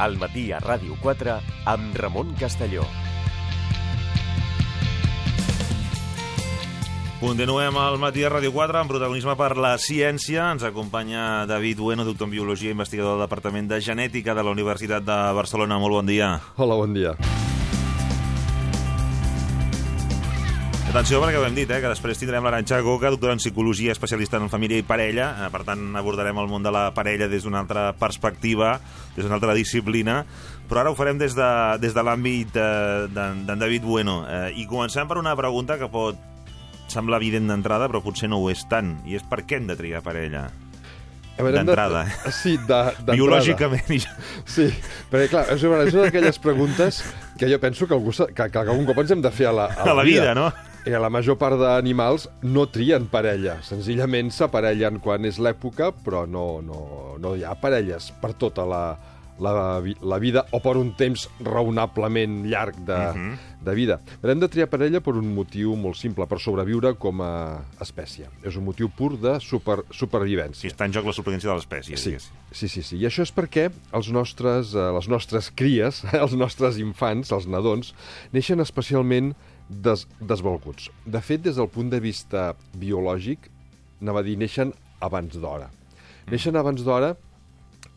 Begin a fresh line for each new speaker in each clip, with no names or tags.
al matí a Ràdio 4 amb Ramon Castelló.
Continuem al matí a Ràdio 4 amb protagonisme per la ciència. Ens acompanya David Bueno, doctor en Biologia i investigador del Departament de Genètica de la Universitat de Barcelona. Molt bon dia.
Hola, bon dia.
Atenció, perquè ho hem dit, eh, que després tindrem l'Aranxa Goga, doctora en Psicologia, especialista en família i parella. Eh, per tant, abordarem el món de la parella des d'una altra perspectiva, des d'una altra disciplina. Però ara ho farem des de, des de l'àmbit eh, d'en de, David Bueno. Eh, I comencem per una pregunta que pot semblar evident d'entrada, però potser no ho és tant. I és per què hem de triar parella? D'entrada.
De... Sí, d'entrada.
Biològicament.
Sí, perquè clar, és una d'aquelles preguntes que jo penso que, algú, que, que algun cop ens hem de fer a la,
a la, a la vida, vida no?
I la major part d'animals no trien parella. Senzillament s'aparellen quan és l'època, però no, no, no hi ha parelles per tota la, la, la vida o per un temps raonablement llarg de, uh mhm. -huh. de vida. Però hem de triar parella per un motiu molt simple, per sobreviure com a espècie. És un motiu pur de super, supervivència.
I està en joc la supervivència de l'espècie.
Sí, sí, sí, sí. I això és perquè els nostres, eh, les nostres cries, els nostres infants, els nadons, neixen especialment des, desvalguts. De fet, des del punt de vista biològic, anava a dir, neixen abans d'hora. Mm. Neixen abans d'hora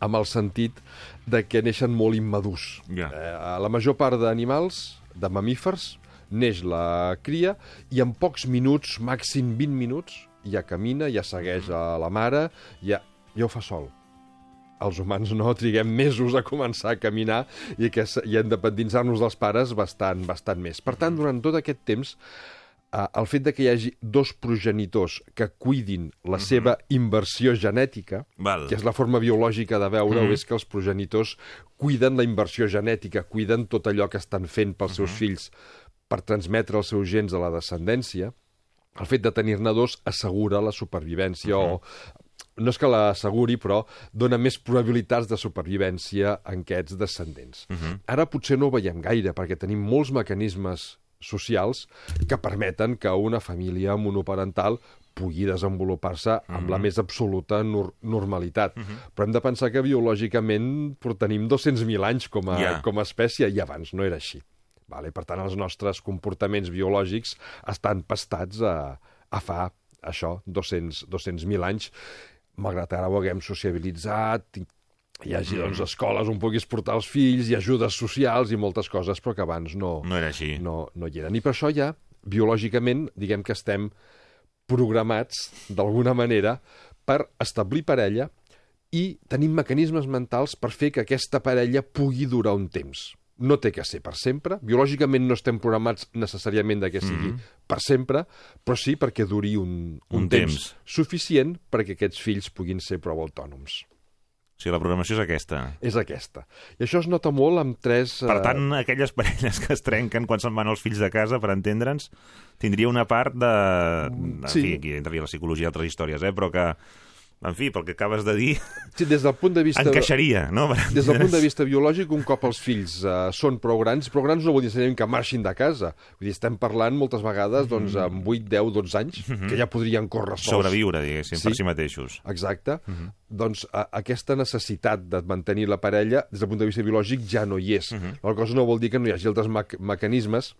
amb el sentit de que neixen molt immadurs.
Yeah. Eh,
la major part d'animals, de mamífers, neix la cria i en pocs minuts, màxim 20 minuts, ja camina, ja segueix a la mare, ja, ja ho fa sol els humans no triguem mesos a començar a caminar i, que, i a independitzar-nos dels pares bastant, bastant més. Per tant, durant tot aquest temps, eh, el fet de que hi hagi dos progenitors que cuidin la uh -huh. seva inversió genètica,
Val.
que és la forma biològica de veure-ho, uh -huh. és que els progenitors cuiden la inversió genètica, cuiden tot allò que estan fent pels seus uh -huh. fills per transmetre els seus gens a la descendència, el fet de tenir-ne dos assegura la supervivència uh -huh. o no és que l'asseguri, però dona més probabilitats de supervivència en aquests descendents. Uh -huh. Ara potser no ho veiem gaire, perquè tenim molts mecanismes socials que permeten que una família monoparental pugui desenvolupar-se uh -huh. amb la més absoluta nor normalitat. Uh -huh. Però hem de pensar que biològicament tenim 200.000 anys com a, yeah. com a espècie i abans no era així. Vale? Per tant, els nostres comportaments biològics estan pastats a, a fa això, 200.000 200 anys malgrat ara ho haguem sociabilitzat, hi hagi doncs, mm. escoles on puguis portar els fills, i ajudes socials i moltes coses, però que abans no,
no era així.
No, no hi eren. I per això ja, biològicament, diguem que estem programats, d'alguna manera, per establir parella i tenim mecanismes mentals per fer que aquesta parella pugui durar un temps no té que ser per sempre. Biològicament no estem programats necessàriament de que sigui mm -hmm. per sempre, però sí perquè duri un, un, un temps, temps suficient perquè aquests fills puguin ser prou autònoms.
O sigui, la programació és aquesta.
És aquesta. I això es nota molt amb tres...
Per tant, uh... aquelles parelles que es trenquen quan se'n van els fills de casa, per entendre'ns, tindria una part de... En sí. fi, aquí entraria la psicologia i altres històries, eh? però que en fi, pel que acabes de dir...
Sí, des del punt de vista...
Encaixaria, no?
Des del punt de vista biològic, un cop els fills uh, són prou grans, prou grans no vol dir que marxin de casa. Vull dir, estem parlant moltes vegades doncs, mm-hmm. amb 8, 10, 12 anys, mm -hmm. que ja podrien córrer sols.
Sobreviure, diguéssim, sí? per si mateixos.
Exacte. Mm -hmm. Doncs uh, aquesta necessitat de mantenir la parella, des del punt de vista biològic, ja no hi és. Mm -hmm. La cosa no vol dir que no hi hagi altres me mecanismes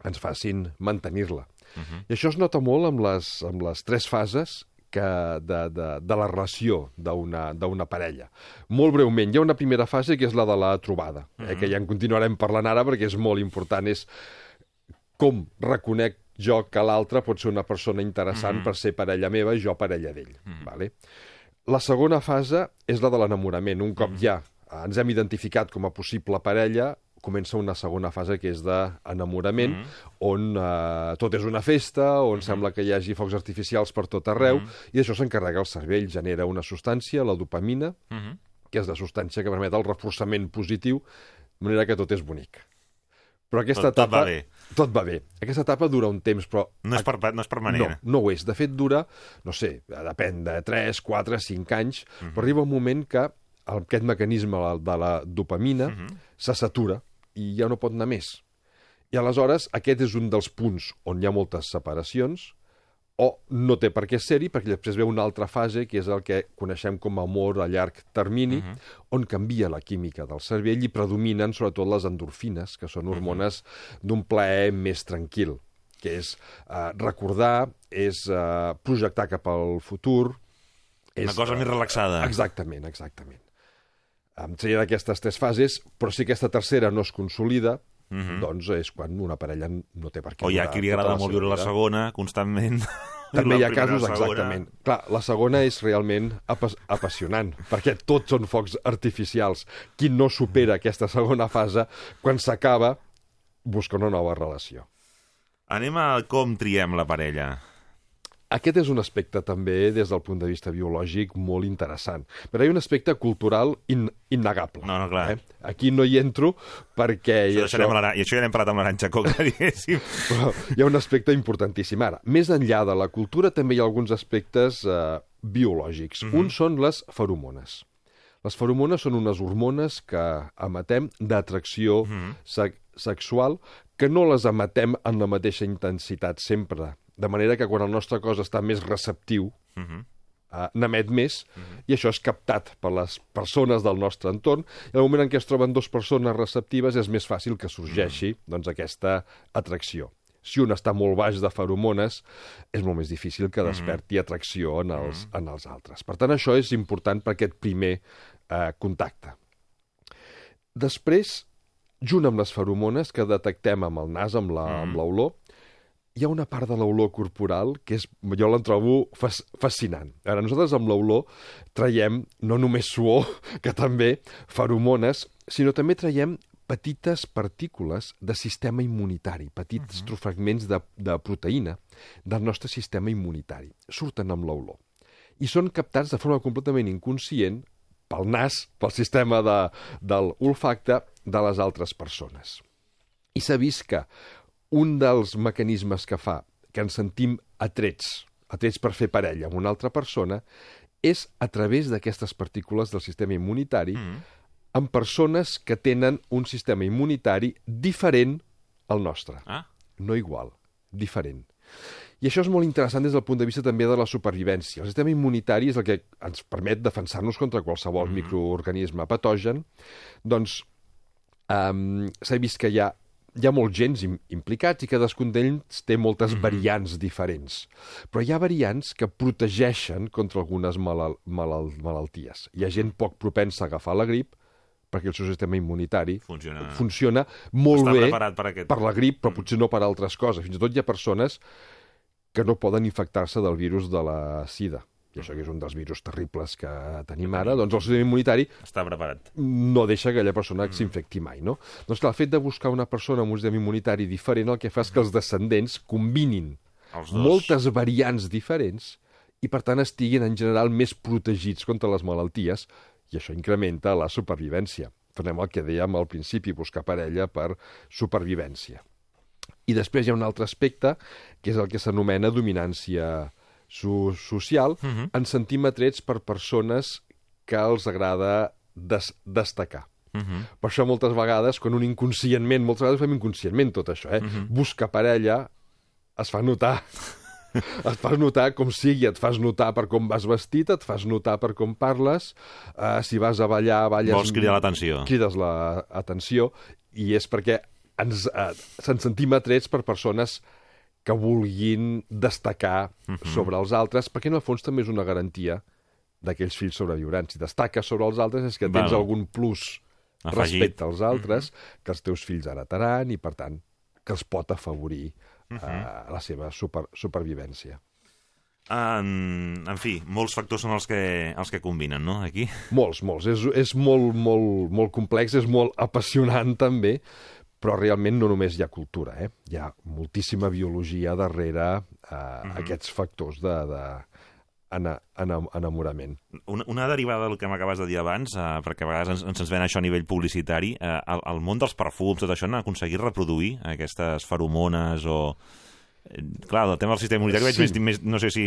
que ens facin mantenir-la. Uh -huh. I això es nota molt amb les, amb les tres fases que de, de, de la relació d'una parella. Molt breument, hi ha una primera fase que és la de la trobada, eh, mm -hmm. que ja en continuarem parlant ara perquè és molt important, és com reconec jo que l'altre pot ser una persona interessant mm -hmm. per ser parella meva i jo parella d'ell. Mm -hmm. vale? La segona fase és la de l'enamorament. Un cop mm -hmm. ja ens hem identificat com a possible parella, comença una segona fase que és d'enamorament, mm -hmm. on eh, tot és una festa, on mm -hmm. sembla que hi hagi focs artificials per tot arreu, mm -hmm. i això s'encarrega el cervell, genera una substància, la dopamina, mm -hmm. que és la substància que permet el reforçament positiu, de manera que tot és bonic. Però aquesta
tot, etapa... Tot va bé.
Tot va bé. Aquesta etapa dura un temps, però...
No és, per, no és permanent.
No, no ho és. De fet, dura, no sé, depèn de 3, 4, 5 anys, mm -hmm. però arriba un moment que aquest mecanisme de la dopamina mm -hmm. se satura i ja no pot anar més. I aleshores aquest és un dels punts on hi ha moltes separacions, o no té per què ser-hi, perquè després ve una altra fase, que és el que coneixem com a amor a llarg termini, uh -huh. on canvia la química del cervell i predominen sobretot les endorfines, que són hormones uh -huh. d'un plaer més tranquil, que és eh, recordar, és eh, projectar cap al futur... És,
Una cosa més relaxada.
Exactament, exactament. Um, serien aquestes tres fases, però si aquesta tercera no es consolida, uh -huh. doncs és quan una parella no té per què...
O hi ha qui li agrada molt viure la segona, constantment.
També hi ha casos, exactament. Clar, la segona és realment apa apassionant, perquè tots són focs artificials. Qui no supera aquesta segona fase, quan s'acaba, busca una nova relació.
Anem a com triem la parella.
Aquest és un aspecte també, des del punt de vista biològic, molt interessant. Però hi ha un aspecte cultural in innegable.
No, no, clar. Eh?
Aquí no hi entro perquè...
Això, això... I això ja n'hem parlat amb l'Aranxa Coca, diguéssim.
Però hi ha un aspecte importantíssim. Ara, més enllà de la cultura, també hi ha alguns aspectes eh, biològics. Mm -hmm. Un són les feromones. Les feromones són unes hormones que emetem d'atracció mm -hmm. se sexual que no les emetem en la mateixa intensitat sempre de manera que quan el nostre cos està més receptiu, uh -huh. uh, n'emet més, uh -huh. i això és captat per les persones del nostre entorn, i el moment en què es troben dues persones receptives és més fàcil que sorgeixi uh -huh. doncs, aquesta atracció. Si un està molt baix de feromones, és molt més difícil que desperti uh -huh. atracció en els, uh -huh. en els altres. Per tant, això és important per aquest primer uh, contacte. Després, junt amb les feromones que detectem amb el nas, amb l'olor, hi ha una part de l'olor corporal que és, jo la trobo fas, fascinant. Ara, nosaltres amb l'olor traiem no només suor, que també feromones, sinó també traiem petites partícules de sistema immunitari, petits uh -huh. fragments de, de proteïna del nostre sistema immunitari. Surten amb l'olor. I són captats de forma completament inconscient pel nas, pel sistema de, de l'olfacte de les altres persones. I s'ha vist que un dels mecanismes que fa que ens sentim atrets, atrets per fer parella amb una altra persona, és a través d'aquestes partícules del sistema immunitari mm. amb persones que tenen un sistema immunitari diferent al nostre.
Ah.
No igual, diferent. I això és molt interessant des del punt de vista també de la supervivència. El sistema immunitari és el que ens permet defensar-nos contra qualsevol mm. microorganisme patogen. Doncs um, s'ha vist que hi ha hi ha molts gens implicats i cadascun d'ells té moltes mm -hmm. variants diferents. Però hi ha variants que protegeixen contra algunes malal malal malalties. Hi ha gent poc propensa a agafar la grip perquè el seu sistema immunitari
funciona,
funciona molt
Està
bé
per, aquest...
per la grip, però mm. potser no per altres coses. Fins i tot hi ha persones que no poden infectar-se del virus de la sida i això que és un dels virus terribles que tenim ara, doncs el sistema immunitari
està preparat.
No deixa que aquella persona mm. s'infecti mai, no? Doncs clar, el fet de buscar una persona amb un sistema immunitari diferent el que fa és que els descendents combinin moltes variants diferents i, per tant, estiguin en general més protegits contra les malalties i això incrementa la supervivència. Tornem al que dèiem al principi, buscar parella per supervivència. I després hi ha un altre aspecte, que és el que s'anomena dominància so social, uh -huh. ens sentim atrets per persones que els agrada des destacar. Uh -huh. Per això moltes vegades, quan un inconscientment, moltes vegades fem inconscientment tot això, eh? Uh -huh. busca parella, es fa notar et fas notar com sigui, et fas notar per com vas vestit, et fas notar per com parles, uh, si vas a ballar, balles...
Vols cridar l'atenció.
Crides l'atenció, i és perquè ens, uh, se'ns sentim atrets per persones que vulguin destacar uh -huh. sobre els altres, perquè en el fons també és una garantia d'aquells fills sobreviurans. Si destaques sobre els altres és que tens Val. algun plus Afegit. respecte als altres uh -huh. que els teus fills heretaran i, per tant, que els pot afavorir uh -huh. uh, la seva super, supervivència.
En, en fi, molts factors són els que, els que combinen, no?, aquí?
Molts, molts. És, és molt, molt, molt complex, és molt apassionant, també, però realment no només hi ha cultura, eh? hi ha moltíssima biologia darrere eh, uh -huh. aquests factors de, de enamorament.
Una, una derivada del que m'acabes de dir abans, eh, perquè a vegades ens, ens ven això a nivell publicitari, eh, el, el món dels perfums, tot això, han aconseguit reproduir aquestes feromones o... Eh, clar, el tema del sistema immunitari sí. veig més, més, no sé si...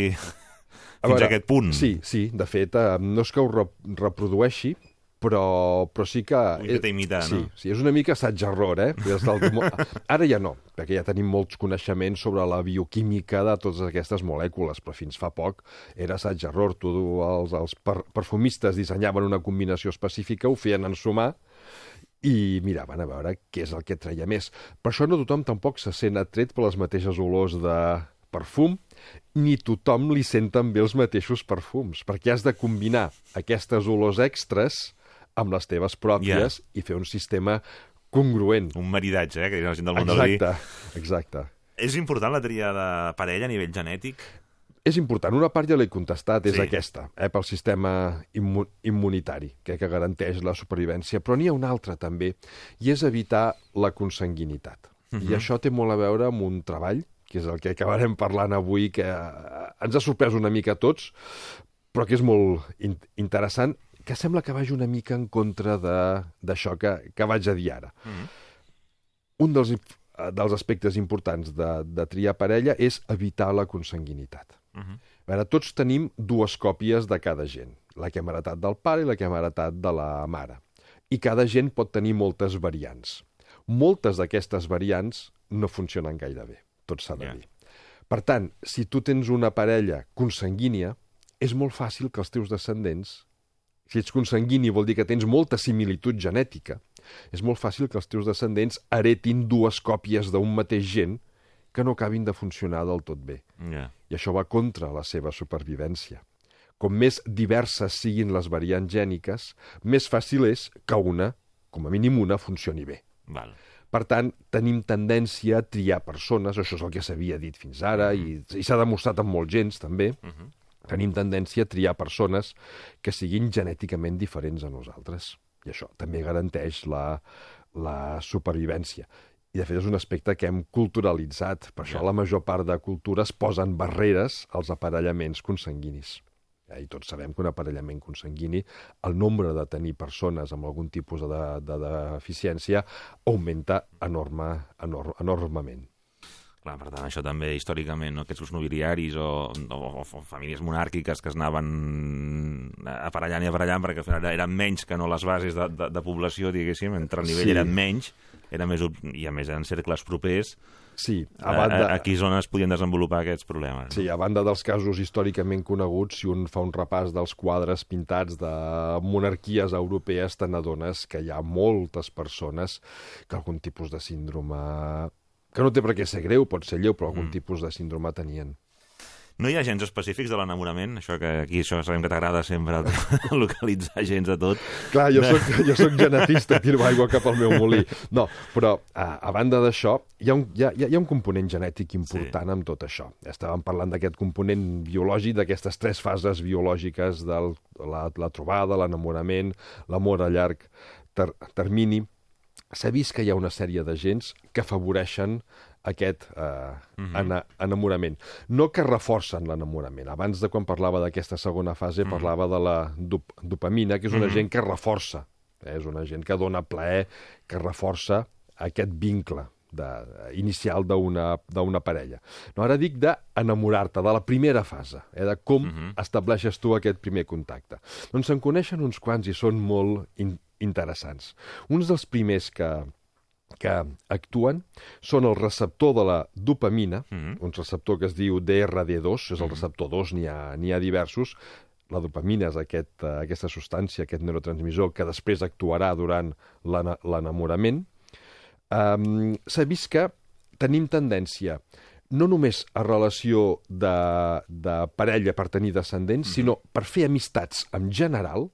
A fins veure, a aquest punt.
Sí, sí, de fet, eh, no és que ho reprodueixi, però, però sí que...
Una miqueta imitar,
sí,
no?
Sí, és una mica assaig-error, eh? Des del... Ara ja no, perquè ja tenim molts coneixements sobre la bioquímica de totes aquestes molècules, però fins fa poc era assaig-error. Tu, els, els per, perfumistes dissenyaven una combinació específica, ho feien ensumar, i miraven a veure què és el que treia més. Per això no tothom tampoc se sent atret per les mateixes olors de perfum, ni tothom li sent també els mateixos perfums, perquè has de combinar aquestes olors extres amb les teves pròpies yeah. i fer un sistema congruent.
Un maridatge, eh, que diuen la gent del món
exacte,
del vi.
Exacte.
És important la tria de parella a nivell genètic?
És important. Una part ja l'he contestat, és
Sí.
aquesta, eh, pel sistema immu immunitari, que, que garanteix la supervivència. Però n'hi ha una altra, també, i és evitar la consanguinitat. Uh -huh. I això té molt a veure amb un treball, que és el que acabarem parlant avui, que eh, ens ha sorprès una mica a tots, però que és molt in interessant, que sembla que vagi una mica en contra d'això que, que vaig a dir ara.
Mm -hmm.
Un dels, eh, dels aspectes importants de, de triar parella és evitar la consanguinitat.
Mm -hmm.
A veure, tots tenim dues còpies de cada gent, la que hem heretat del pare i la que hem heretat de la mare. I cada gent pot tenir moltes variants. Moltes d'aquestes variants no funcionen gaire bé, tot s'ha de
Ja.
dir. Per tant, si tu tens una parella consanguínia, és molt fàcil que els teus descendents, si ets consanguini vol dir que tens molta similitud genètica, és molt fàcil que els teus descendents heretin dues còpies d'un mateix gen que no acabin de funcionar del tot bé
Ja.
i això va contra la seva supervivència. Com més diverses siguin les variants gèniques, més fàcil és que una, com a mínim una, funcioni bé.
Val.
Per tant, tenim tendència a triar persones, això és el que s'havia dit fins ara, i, i s'ha demostrat amb molts gens, també,
Mm -hmm.
Tenim tendència a triar persones que siguin genèticament diferents a nosaltres. I això també garanteix la, la supervivència. I, de fet, és un aspecte que hem culturalitzat. Per això,
Ja.
la major part de cultures posen barreres als aparellaments consanguinis. Eh, I tots sabem que un aparellament consanguini, el nombre de tenir persones amb algun tipus de, de, de deficiència augmenta enorme, enorm, enormement.
Clar, per tant, això també històricament, no? aquests nobiliaris o, o, o, famílies monàrquiques que es anaven aparellant i aparellant perquè al final eren menys que no les bases de, de, de població, diguéssim, entre el nivell
Sí.
eren menys, era més, i a més eren cercles propers,
Sí,
a,
a banda...
a, a quí zones podien desenvolupar aquests problemes.
Sí, a banda dels casos històricament coneguts, si un fa un repàs dels quadres pintats de monarquies europees, te n'adones que hi ha moltes persones que algun tipus de síndrome que no té per què ser greu, pot ser lleu, però algun mm. tipus de síndrome tenien.
No hi ha gens específics de l'enamorament? Això que aquí això sabem que t'agrada sempre localitzar gens de tot.
Clar, jo soc, jo soc genetista, tiro aigua cap al meu molí. No, però a, a banda d'això, hi, ha un, hi, ha, hi ha un component genètic important sí. amb tot això. Estàvem parlant d'aquest component biològic, d'aquestes tres fases biològiques de la, la trobada, l'enamorament, l'amor a llarg ter, termini. S'ha vist que hi ha una sèrie de gens que afavoreixen aquest eh, -huh. ena enamorament. No que reforcen l'enamorament. Abans de quan parlava d'aquesta segona fase, uh -huh. parlava de la dop dopamina, que és una uh -huh. gent que reforça. Eh? És una gent que dona plaer, que reforça aquest vincle de, inicial d'una parella. No, ara dic d'enamorar-te, de la primera fase, eh, de com uh -huh. estableixes tu aquest primer contacte. Doncs se'n coneixen uns quants i són molt in interessants. Uns dels primers que, que actuen són el receptor de la dopamina, mm -hmm. un receptor que es diu DRD2, és el receptor 2, n'hi ha, ha diversos. La dopamina és aquest, uh, aquesta substància, aquest neurotransmissor, que després actuarà durant l'enamorament. Um, S'ha vist que tenim tendència no només a relació de, de parella per tenir descendents, mm -hmm. sinó per fer amistats en general,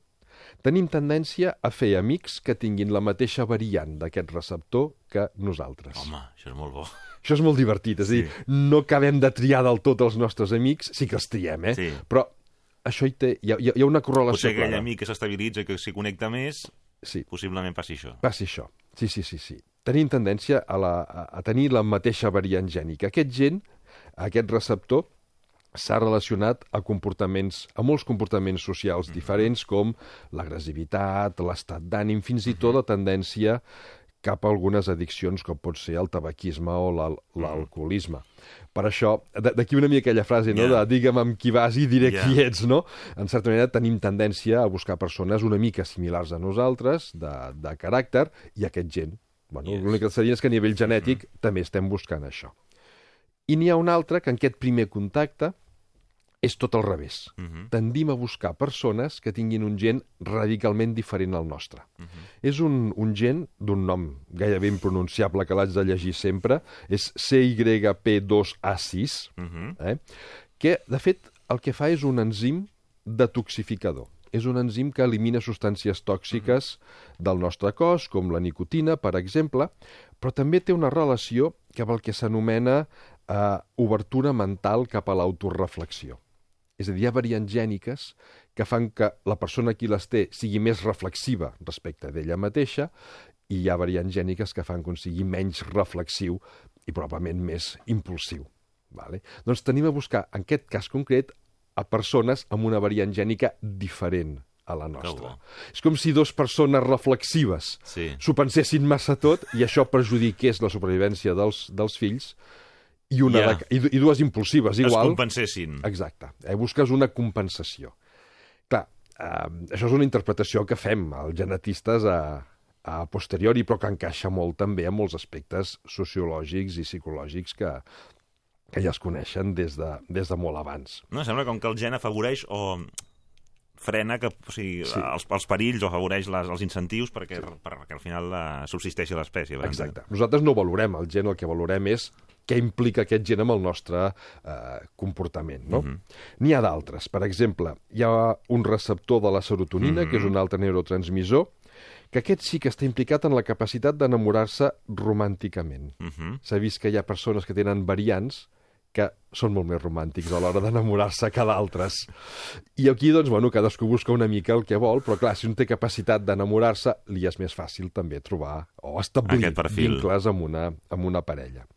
tenim tendència a fer amics que tinguin la mateixa variant d'aquest receptor que nosaltres.
Home, això és molt bo.
Això és molt divertit, és sí. dir, no acabem de triar del tot els nostres amics, sí que els triem, eh?
Sí.
Però això hi, té, hi, ha, hi ha una correlació
Potser aquell
clara.
amic que s'estabilitza, que s'hi connecta més,
Sí,
possiblement passi això.
passi això. Sí, sí, sí, sí. Tenim tendència a, la, a, a tenir la mateixa variant gènica. Aquest gen, aquest receptor, s'ha relacionat a comportaments, a molts comportaments socials diferents com l'agressivitat, l'estat d'ànim, fins i tot la tendència cap a algunes addiccions com pot ser el tabaquisme o l'al- l'alcoholisme. Per això, d'aquí una mica aquella frase, no?,
Ja.
de digue'm amb qui vas i diré
Ja.
qui ets, no? En certa manera tenim tendència a buscar persones una mica similars a nosaltres, de, de caràcter, i aquest gent. Bueno,
Yes.
L'únic que seria és que a nivell genètic també estem buscant això. I n'hi ha un altre que en aquest primer contacte és tot al revés.
Mhm.
Tendim a buscar persones que tinguin un gen radicalment diferent al nostre. És un, un gen d'un nom gairebé impronunciable que l'haig de llegir sempre, és CYP2A6,
Mhm.
eh? que, de fet, el que fa és un enzim detoxificador. És un enzim que elimina substàncies tòxiques del nostre cos, com la nicotina, per exemple, però també té una relació cap al que s'anomena eh, obertura mental cap a l'autoreflexió. És a dir, hi ha variants gèniques que fan que la persona qui les té sigui més reflexiva respecte d'ella mateixa i hi ha variants gèniques que fan que un sigui menys reflexiu i probablement més impulsiu. Vale? Doncs tenim a buscar, en aquest cas concret, a persones amb una variant gènica diferent a la nostra. És com si dues persones reflexives
Sí.
s'ho pensessin massa tot i això perjudiqués la supervivència dels, dels fills i, una
Ja.
de, i, i dues impulsives,
Es
igual.
compensessin.
Exacte. Eh, busques una compensació. Clar, eh, això és una interpretació que fem els genetistes a, a posteriori, però que encaixa molt també amb molts aspectes sociològics i psicològics que, que ja es coneixen des de, des de molt abans.
No, sembla com que el gen afavoreix o frena que, o sigui,
Sí.
els, els perills o afavoreix les, els incentius perquè, sí. perquè al final uh, subsisteixi l'espècie.
Exacte. Nosaltres no valorem el gen, el que valorem és què implica aquest gen amb el nostre eh, comportament. No? Mm -hmm. N'hi ha d'altres. Per exemple, hi ha un receptor de la serotonina, mm -hmm. que és un altre neurotransmissor, que aquest sí que està implicat en la capacitat d'enamorar-se romànticament.
Uh -huh.
S'ha vist que hi ha persones que tenen variants que són molt més romàntics a l'hora d'enamorar-se que d'altres. I aquí, doncs, bueno, cadascú busca una mica el que vol, però clar, si un té capacitat d'enamorar-se, li és més fàcil també trobar o establir vincles amb una, amb una parella.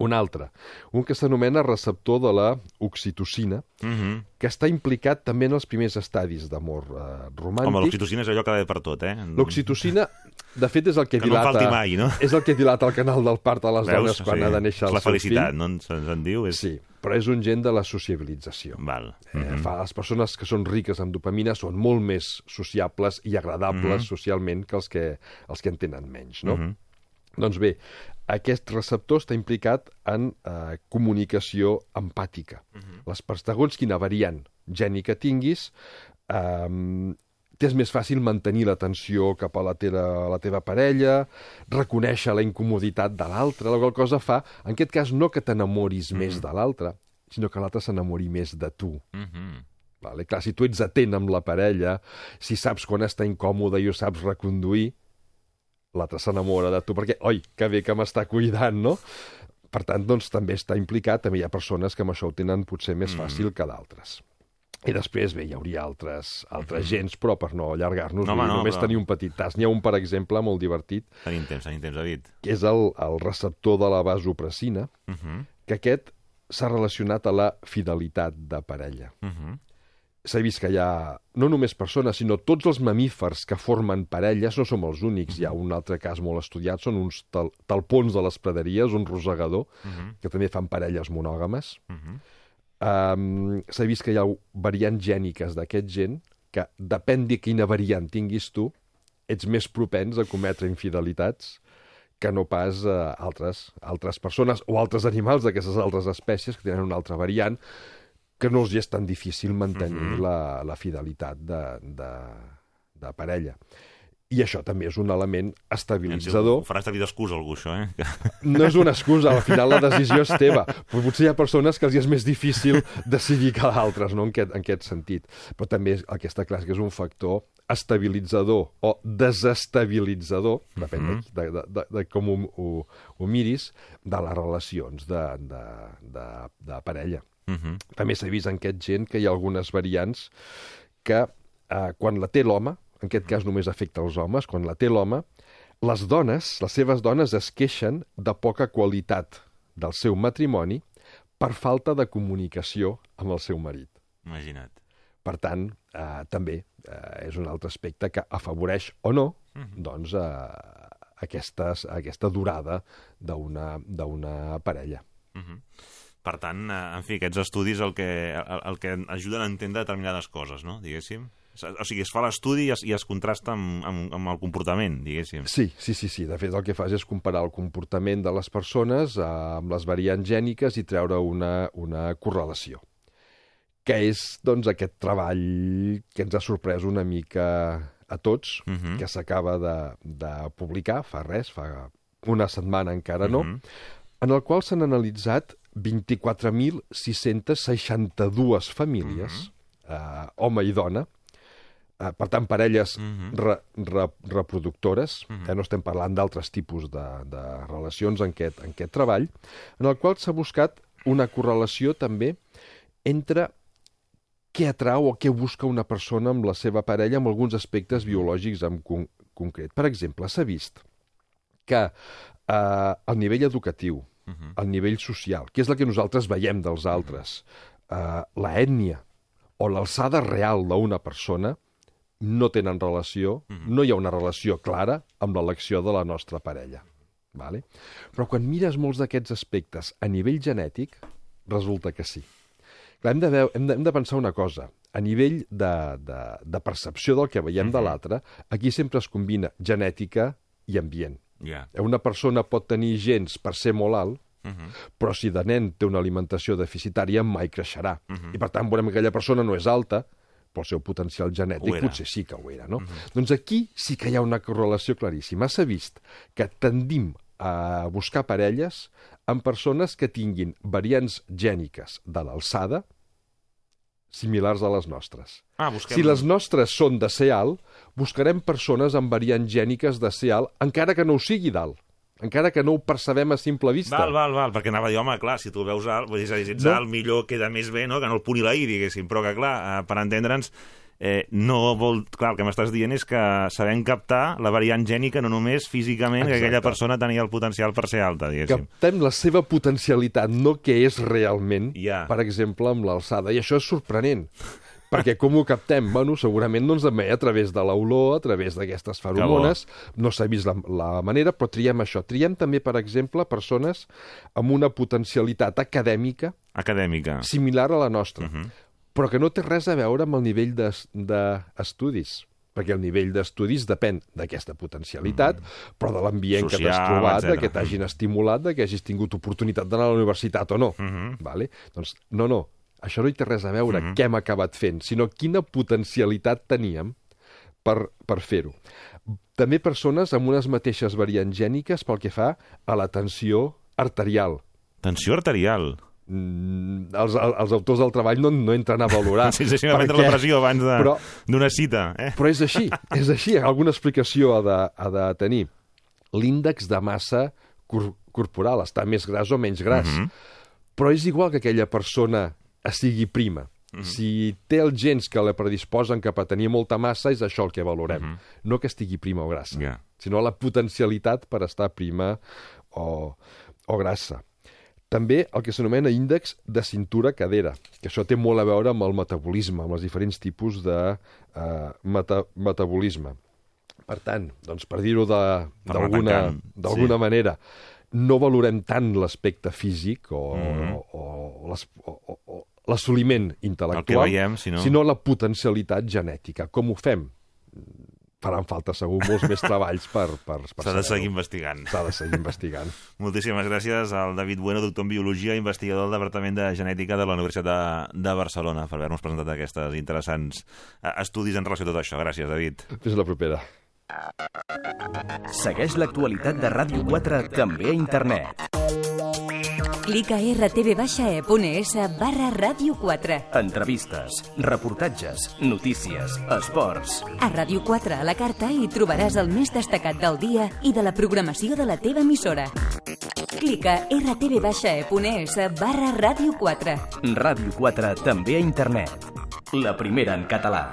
Un altre, un que s'anomena receptor de la oxitocina,
Uh -huh.
que està implicat també en els primers estadis d'amor eh, romàntic.
Home, l'oxitocina és allò que va bé per tot, eh?
L'oxitocina, de fet, és el que,
Que no
dilata...
falti mai, no?
És el que dilata el canal del part a les
Veus?
dones quan
Sí.
ha de néixer el
la felicitat,
fill.
no? Ens, ens en diu? És...
Sí, però és un gen de la sociabilització.
Val.
Eh,
Mhm.
fa, les persones que són riques en dopamina són molt més sociables i agradables socialment que els que, els que en tenen menys, no?
Mhm.
Doncs bé, aquest receptor està implicat en eh, comunicació empàtica. Les per segons quina variant gènica tinguis, eh, t'és més fàcil mantenir l'atenció cap a la, teva, a la teva parella, reconèixer la incomoditat de l'altre, la qual cosa fa, en aquest cas, no que t'enamoris més de l'altre, sinó que l'altre s'enamori més de tu.
Mhm.
Vale? Clar, si tu ets atent amb la parella, si saps quan està incòmode i ho saps reconduir, l'altre s'enamora de tu, perquè, oi, que bé que m'està cuidant, no? Per tant, doncs, també està implicat, també hi ha persones que amb això ho tenen potser més
Mm.
fàcil que d'altres. I després, bé, hi hauria altres, altres gens, però per no allargar-nos,
Mm-hmm. No,
no, només
però-
tenir un petit tas. N'hi ha un, per exemple, molt divertit,
Tenim temps, tenim temps, David.
que és el, el receptor de la vasopressina,
Uh -huh.
que aquest s'ha relacionat a la fidelitat de parella.
Uh -huh.
S'ha vist que hi ha no només persones, sinó tots els mamífers que formen parelles, no som els únics. Hi ha un altre cas molt estudiat, són uns tal talpons de les praderies, un rosegador, que també fan parelles monògames.
Uh -huh.
Um, s'ha vist que hi ha variants gèniques d'aquest gen que depèn de quina variant tinguis tu, ets més propens a cometre infidelitats que no pas uh, altres, altres persones o altres animals d'aquestes altres espècies que tenen una altra variant que no els és tan difícil mantenir
Mhm.
la, la fidelitat de, de, de parella. I això també és un element estabilitzador.
Ho farà servir d'excusa algú, això, eh?
No és una excusa, al final la decisió és teva. Però potser hi ha persones que els és més difícil decidir que d'altres, no? en, aquest, en aquest sentit. Però també el que està clar és que és un factor estabilitzador o desestabilitzador, depèn de, de, de, de, de com ho, ho, ho miris, de les relacions de, de, de, de parella.
Uh -huh.
També s'ha vist en aquest gent que hi ha algunes variants que eh, quan la té l'home, en aquest cas només afecta els homes, quan la té l'home, les dones, les seves dones es queixen de poca qualitat del seu matrimoni per falta de comunicació amb el seu marit.
Imagina't.
Per tant, eh, també eh, és un altre aspecte que afavoreix o no doncs, eh, aquestes, aquesta durada d'una parella.
Uh -huh. Per tant, eh, en fi, aquests estudis el que, el, el que ajuden a entendre determinades coses, no?, diguéssim. O sigui, es fa l'estudi i, es, i es contrasta amb, amb, amb el comportament, diguéssim.
Sí, sí, sí, sí. De fet, el que fas és comparar el comportament de les persones eh, amb les variants gèniques i treure una, una correlació que és doncs, aquest treball que ens ha sorprès una mica a tots, uh -huh. que s'acaba de, de publicar fa res, fa una setmana encara no, uh -huh. en el qual s'han analitzat 24.662 famílies, uh -huh. eh, home i dona, eh, per tant, parelles uh -huh. re, re, reproductores, uh -huh. eh, no estem parlant d'altres tipus de, de relacions en aquest, en aquest treball, en el qual s'ha buscat una correlació també entre què atrau o què busca una persona amb la seva parella amb alguns aspectes biològics en con concret. Per exemple, s'ha vist que eh, el nivell educatiu, uh -huh. el nivell social, que és el que nosaltres veiem dels altres, eh, la ètnia o l'alçada real d'una persona, no tenen relació, uh -huh. no hi ha una relació clara amb l'elecció de la nostra parella. Vale? Però quan mires molts d'aquests aspectes a nivell genètic, resulta que sí. Clar, hem, de veure, hem, de, hem de pensar una cosa. A nivell de, de, de percepció del que veiem uh -huh. de l'altre, aquí sempre es combina genètica i ambient.
Yeah.
Una persona pot tenir gens per ser molt alt, Uh -huh. però si de nen té una alimentació deficitària mai creixerà. Uh -huh. I per tant veurem que aquella persona no és alta, però el seu potencial genètic potser sí que ho era. No? Uh -huh. Doncs aquí sí que hi ha una correlació claríssima. S'ha vist que tendim a buscar parelles amb persones que tinguin variants gèniques de l'alçada similars a les nostres.
Ah, busquem...
Si les nostres són de ser alt, buscarem persones amb variants gèniques de ser alt, encara que no ho sigui d'alt encara que no ho percebem a simple vista.
Val, val, val, perquè anava a dir, home, clar, si tu veus alt, vull dir, si ets no. alt, millor queda més bé, no?, que no el puni l'ahir, diguéssim, però que, clar, eh, per entendre'ns, eh, no vol... Clar, el que m'estàs dient és que sabem captar la variant gènica no només físicament Exacte. que aquella persona tenia el potencial per ser alta, diguéssim.
Captem la seva potencialitat, no què és realment,
ja.
per exemple, amb l'alçada, i això és sorprenent. Perquè com ho captem? Bueno, segurament doncs, també a través de l'olor, a través d'aquestes feromones, no s'ha vist la, la manera, però triem això. Triem també, per exemple, persones amb una potencialitat acadèmica
acadèmica
similar a la nostra. Uh -huh però que no té res a veure amb el nivell d'estudis. De, perquè el nivell d'estudis depèn d'aquesta potencialitat, mm. però de l'ambient que t'has trobat, de que t'hagin estimulat, de que hagis tingut oportunitat d'anar a la universitat o no. Mm -hmm. vale? Doncs no, no, això no hi té res a veure mm -hmm. què hem acabat fent, sinó quina potencialitat teníem per, per fer-ho. També persones amb unes mateixes variants gèniques pel que fa a la tensió arterial.
Tensió arterial?
Mm, els, els autors del treball no, no entren a valorar.
sí, sí, sí, perquè... la pressió abans d'una cita. Eh?
Però és així, és així. Alguna explicació ha de, ha de tenir. L'índex de massa cor corporal està més gras o menys gras. Mhm. -huh. Però és igual que aquella persona sigui prima. Mhm. -huh. Si té els gens que la predisposen cap a tenir molta massa, és això el que valorem. Mhm. -huh. No que estigui prima o grassa, yeah. sinó la potencialitat per estar prima o, o grassa. També el que s'anomena índex de cintura-cadera, que això té molt a veure amb el metabolisme, amb els diferents tipus de uh, meta metabolisme. Per tant, doncs per dir-ho d'alguna sí. manera, no valorem tant l'aspecte físic o, mm -hmm. o, o, les, o, o l'assoliment intel·lectual,
veiem, sinó...
sinó la potencialitat genètica. Com ho fem? faran falta segur molts més treballs per, per, per
S'ha de seguir investigant.
S'ha de seguir investigant.
Moltíssimes gràcies al David Bueno, doctor en Biologia, investigador del Departament de Genètica de la Universitat de, de Barcelona, per haver-nos presentat aquests interessants eh, estudis en relació a tot això. Gràcies, David.
Fins la propera.
Segueix l'actualitat de Ràdio 4 també a internet.
Clica rtv-e.es barra Ràdio 4.
Entrevistes, reportatges, notícies, esports.
A Ràdio 4 a la carta hi trobaràs el més destacat del dia i de la programació de la teva emissora. Clica rtv-e.es barra Ràdio 4.
Ràdio 4 també a internet. La primera en català.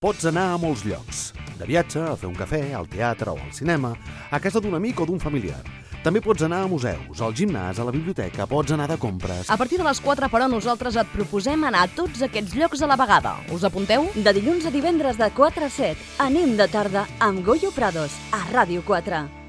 Pots anar a molts llocs. De viatge, a fer un cafè, al teatre o al cinema, a casa d'un amic o d'un familiar També pots anar a museus, al gimnàs, a la biblioteca, pots anar de compres.
A partir de les 4, però, nosaltres et proposem anar a tots aquests llocs a la vegada. Us apunteu?
De dilluns a divendres de 4 a 7, anem de tarda amb Goyo Prados, a Ràdio 4.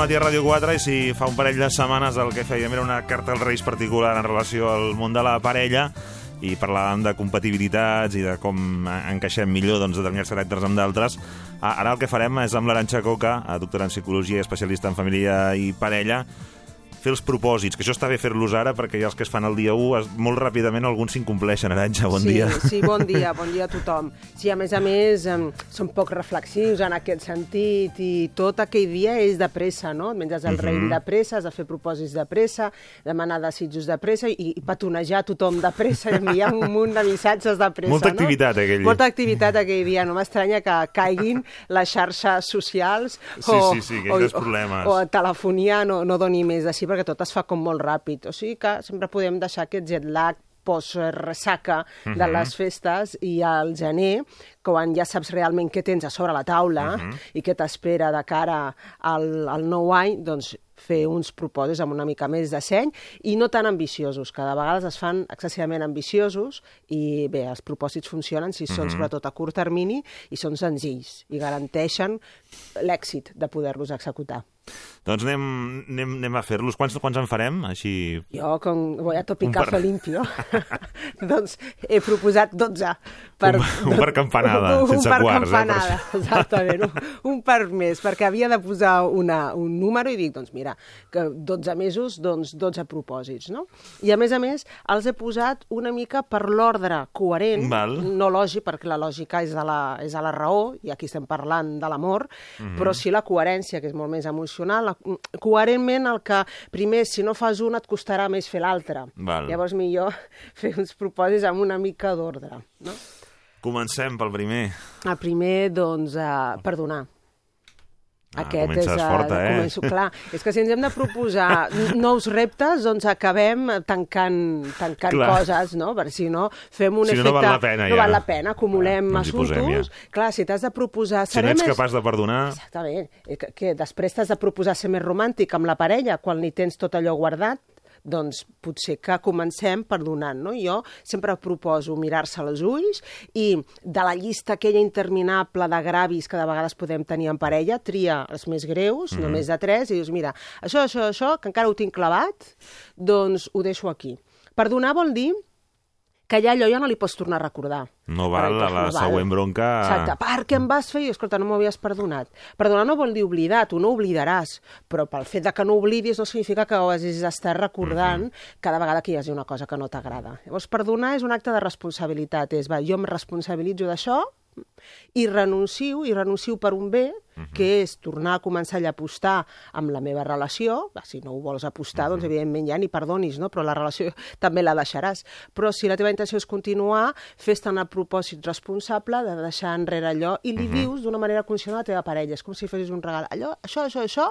Matí a Ràdio 4 i si fa un parell de setmanes el que fèiem era una carta als Reis particular en relació al món de la parella i parlàvem de compatibilitats i de com encaixem millor doncs, determinats caràcters amb d'altres. Ara el que farem és amb l'Aranxa Coca, doctora en Psicologia i especialista en família i parella, fer els propòsits, que això està bé fer-los ara perquè ja els que es fan el dia 1, es, molt ràpidament alguns s'incompleixen. Aranja, bon
sí,
dia.
Sí, bon dia, bon dia a tothom. Sí, a més a més, um, són poc reflexius en aquest sentit i tot aquell dia és de pressa, no? Et menges el
Mhm.
raïm de pressa, has de fer propòsits de pressa, demanar desitjos de pressa i, i petonejar tothom de pressa i enviar un munt de missatges de pressa,
Molta
no?
activitat, aquell dia.
Molta activitat aquell dia. No m'estranya que caiguin les xarxes socials
Sí,
o,
sí, sí, aquells problemes.
o, o telefonia no, no doni més de si perquè tot es fa com molt ràpid. O sigui que sempre podem deixar aquest jet lag post-ressaca de
Mhm.
les festes i al gener, quan ja saps realment què tens a sobre la taula
Mhm.
i què t'espera de cara al, al nou any, doncs fer uns propòsits amb una mica més de seny i no tan ambiciosos, que de vegades es fan excessivament ambiciosos i bé, els propòsits funcionen si són
Mhm.
sobretot a curt termini i són senzills i garanteixen l'èxit de poder-los executar.
Doncs anem, anem, anem a fer-los. Quants, quants en farem? Així...
Jo, com voy a
Un
topicazo
per-
limpio, doncs he proposat 12.
Un- un per campanada,
un
sense
per
quarts, eh,
campanada,
per
exactament, un, un per més, perquè havia de posar una, un número i dic, doncs mira, que 12 mesos, doncs 12 propòsits, no? I a més a més, els he posat una mica per l'ordre coherent,
Val.
no lògic, perquè la lògica és de la, és de la raó, i aquí estem parlant de l'amor,
Mhm.
però sí la coherència, que és molt més emocional, la, coherentment el que, primer, si no fas un, et costarà més fer l'altre. Llavors, millor fer uns propòsits amb una mica d'ordre, no?
Comencem pel primer.
El primer, doncs, uh, perdonar.
Ah, comences
eh,
forta, eh?
Començo, clar, és que si ens hem de proposar nous reptes, doncs acabem tancant, tancant
Clar.
coses, no? Perquè si no, fem un
Si no,
efecte...
no val la pena,
no
ja.
val la pena, acumulem
Clar, no hi posem,
assumptos. Clar, si t'has de proposar...
Si no ets
més-
capaç de perdonar...
Exactament. Eh, Que, que després t'has de proposar ser més romàntic amb la parella quan li tens tot allò guardat, doncs potser que comencem perdonant, no? Jo sempre proposo mirar-se als ulls i de la llista aquella interminable de gravis que de vegades podem tenir en parella, tria els més greus,
Mhm.
només de tres, i dius, mira, això, això, això, que encara ho tinc clavat, doncs ho deixo aquí. Perdonar vol dir que ja allò ja no li pots tornar a recordar.
No val
Per
a la
no val.
següent bronca...
Exacte, per què em vas fer? I, escolta, no m'ho havies perdonat. Perdonar no vol dir oblidar, tu no oblidaràs, però pel fet de que no oblidis no significa que ho hagis d'estar recordant cada vegada que hi hagi una cosa que no t'agrada. Llavors, perdonar és un acte de responsabilitat, és, va, jo em responsabilitzo d'això i renuncio, i renuncio per un bé, que és tornar a començar a apostar amb la meva relació, Va, si no ho vols apostar, doncs evidentment ja ni perdonis, no? però la relació també la deixaràs. Però si la teva intenció és continuar, fes-te un propòsit responsable de deixar enrere allò i li dius d'una manera conscient a la teva parella. És com si fessis un regal. Allò, això, això, això,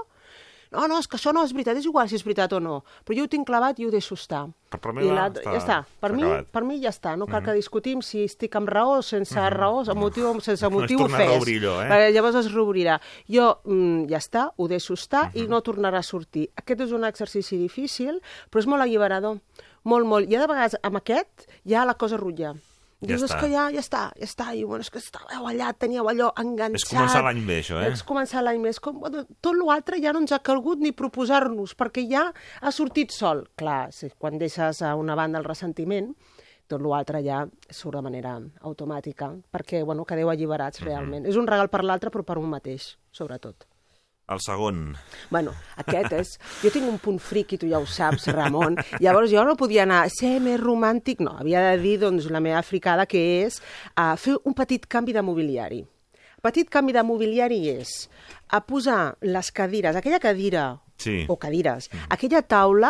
no, no, és que això no és veritat, és igual si és veritat o no, però jo ho tinc clavat i ho deixo estar.
Per-
I la,
està-
ja està, per mi,
acabat.
per mi ja està, no cal que discutim si estic amb raó o sense raó, amb motiu o sense
No
motiu
a
fes.
allò, eh?
Perquè llavors es reobrirà. Jo, mm, ja està, ho deixo estar i no tornarà a sortir. Aquest és un exercici difícil, però és molt alliberador. Molt, molt. I de vegades amb aquest ja la cosa rutlla. Dius, és
està.
que ja, ja està, ja està. I bueno, és que estàveu allà, teníeu allò enganxat.
És començar l'any bé, això, eh?
És començar l'any més. Com, bueno, tot l'altre ja no ens ha calgut ni proposar-nos, perquè ja ha sortit sol. Clar, si, quan deixes a una banda el ressentiment, tot l'altre ja surt de manera automàtica, perquè bueno, quedeu
Mhm.
alliberats realment. És un regal per l'altre, però per un mateix, sobretot.
El segon.
Bueno, aquest és... Jo tinc un punt friqui, tu ja ho saps, Ramon. Llavors jo no podia anar a ser més romàntic, no. Havia de dir, doncs, la meva fricada, que és uh, fer un petit canvi de mobiliari. Petit canvi de mobiliari és a posar les cadires, aquella cadira
Sí.
o cadires, aquella taula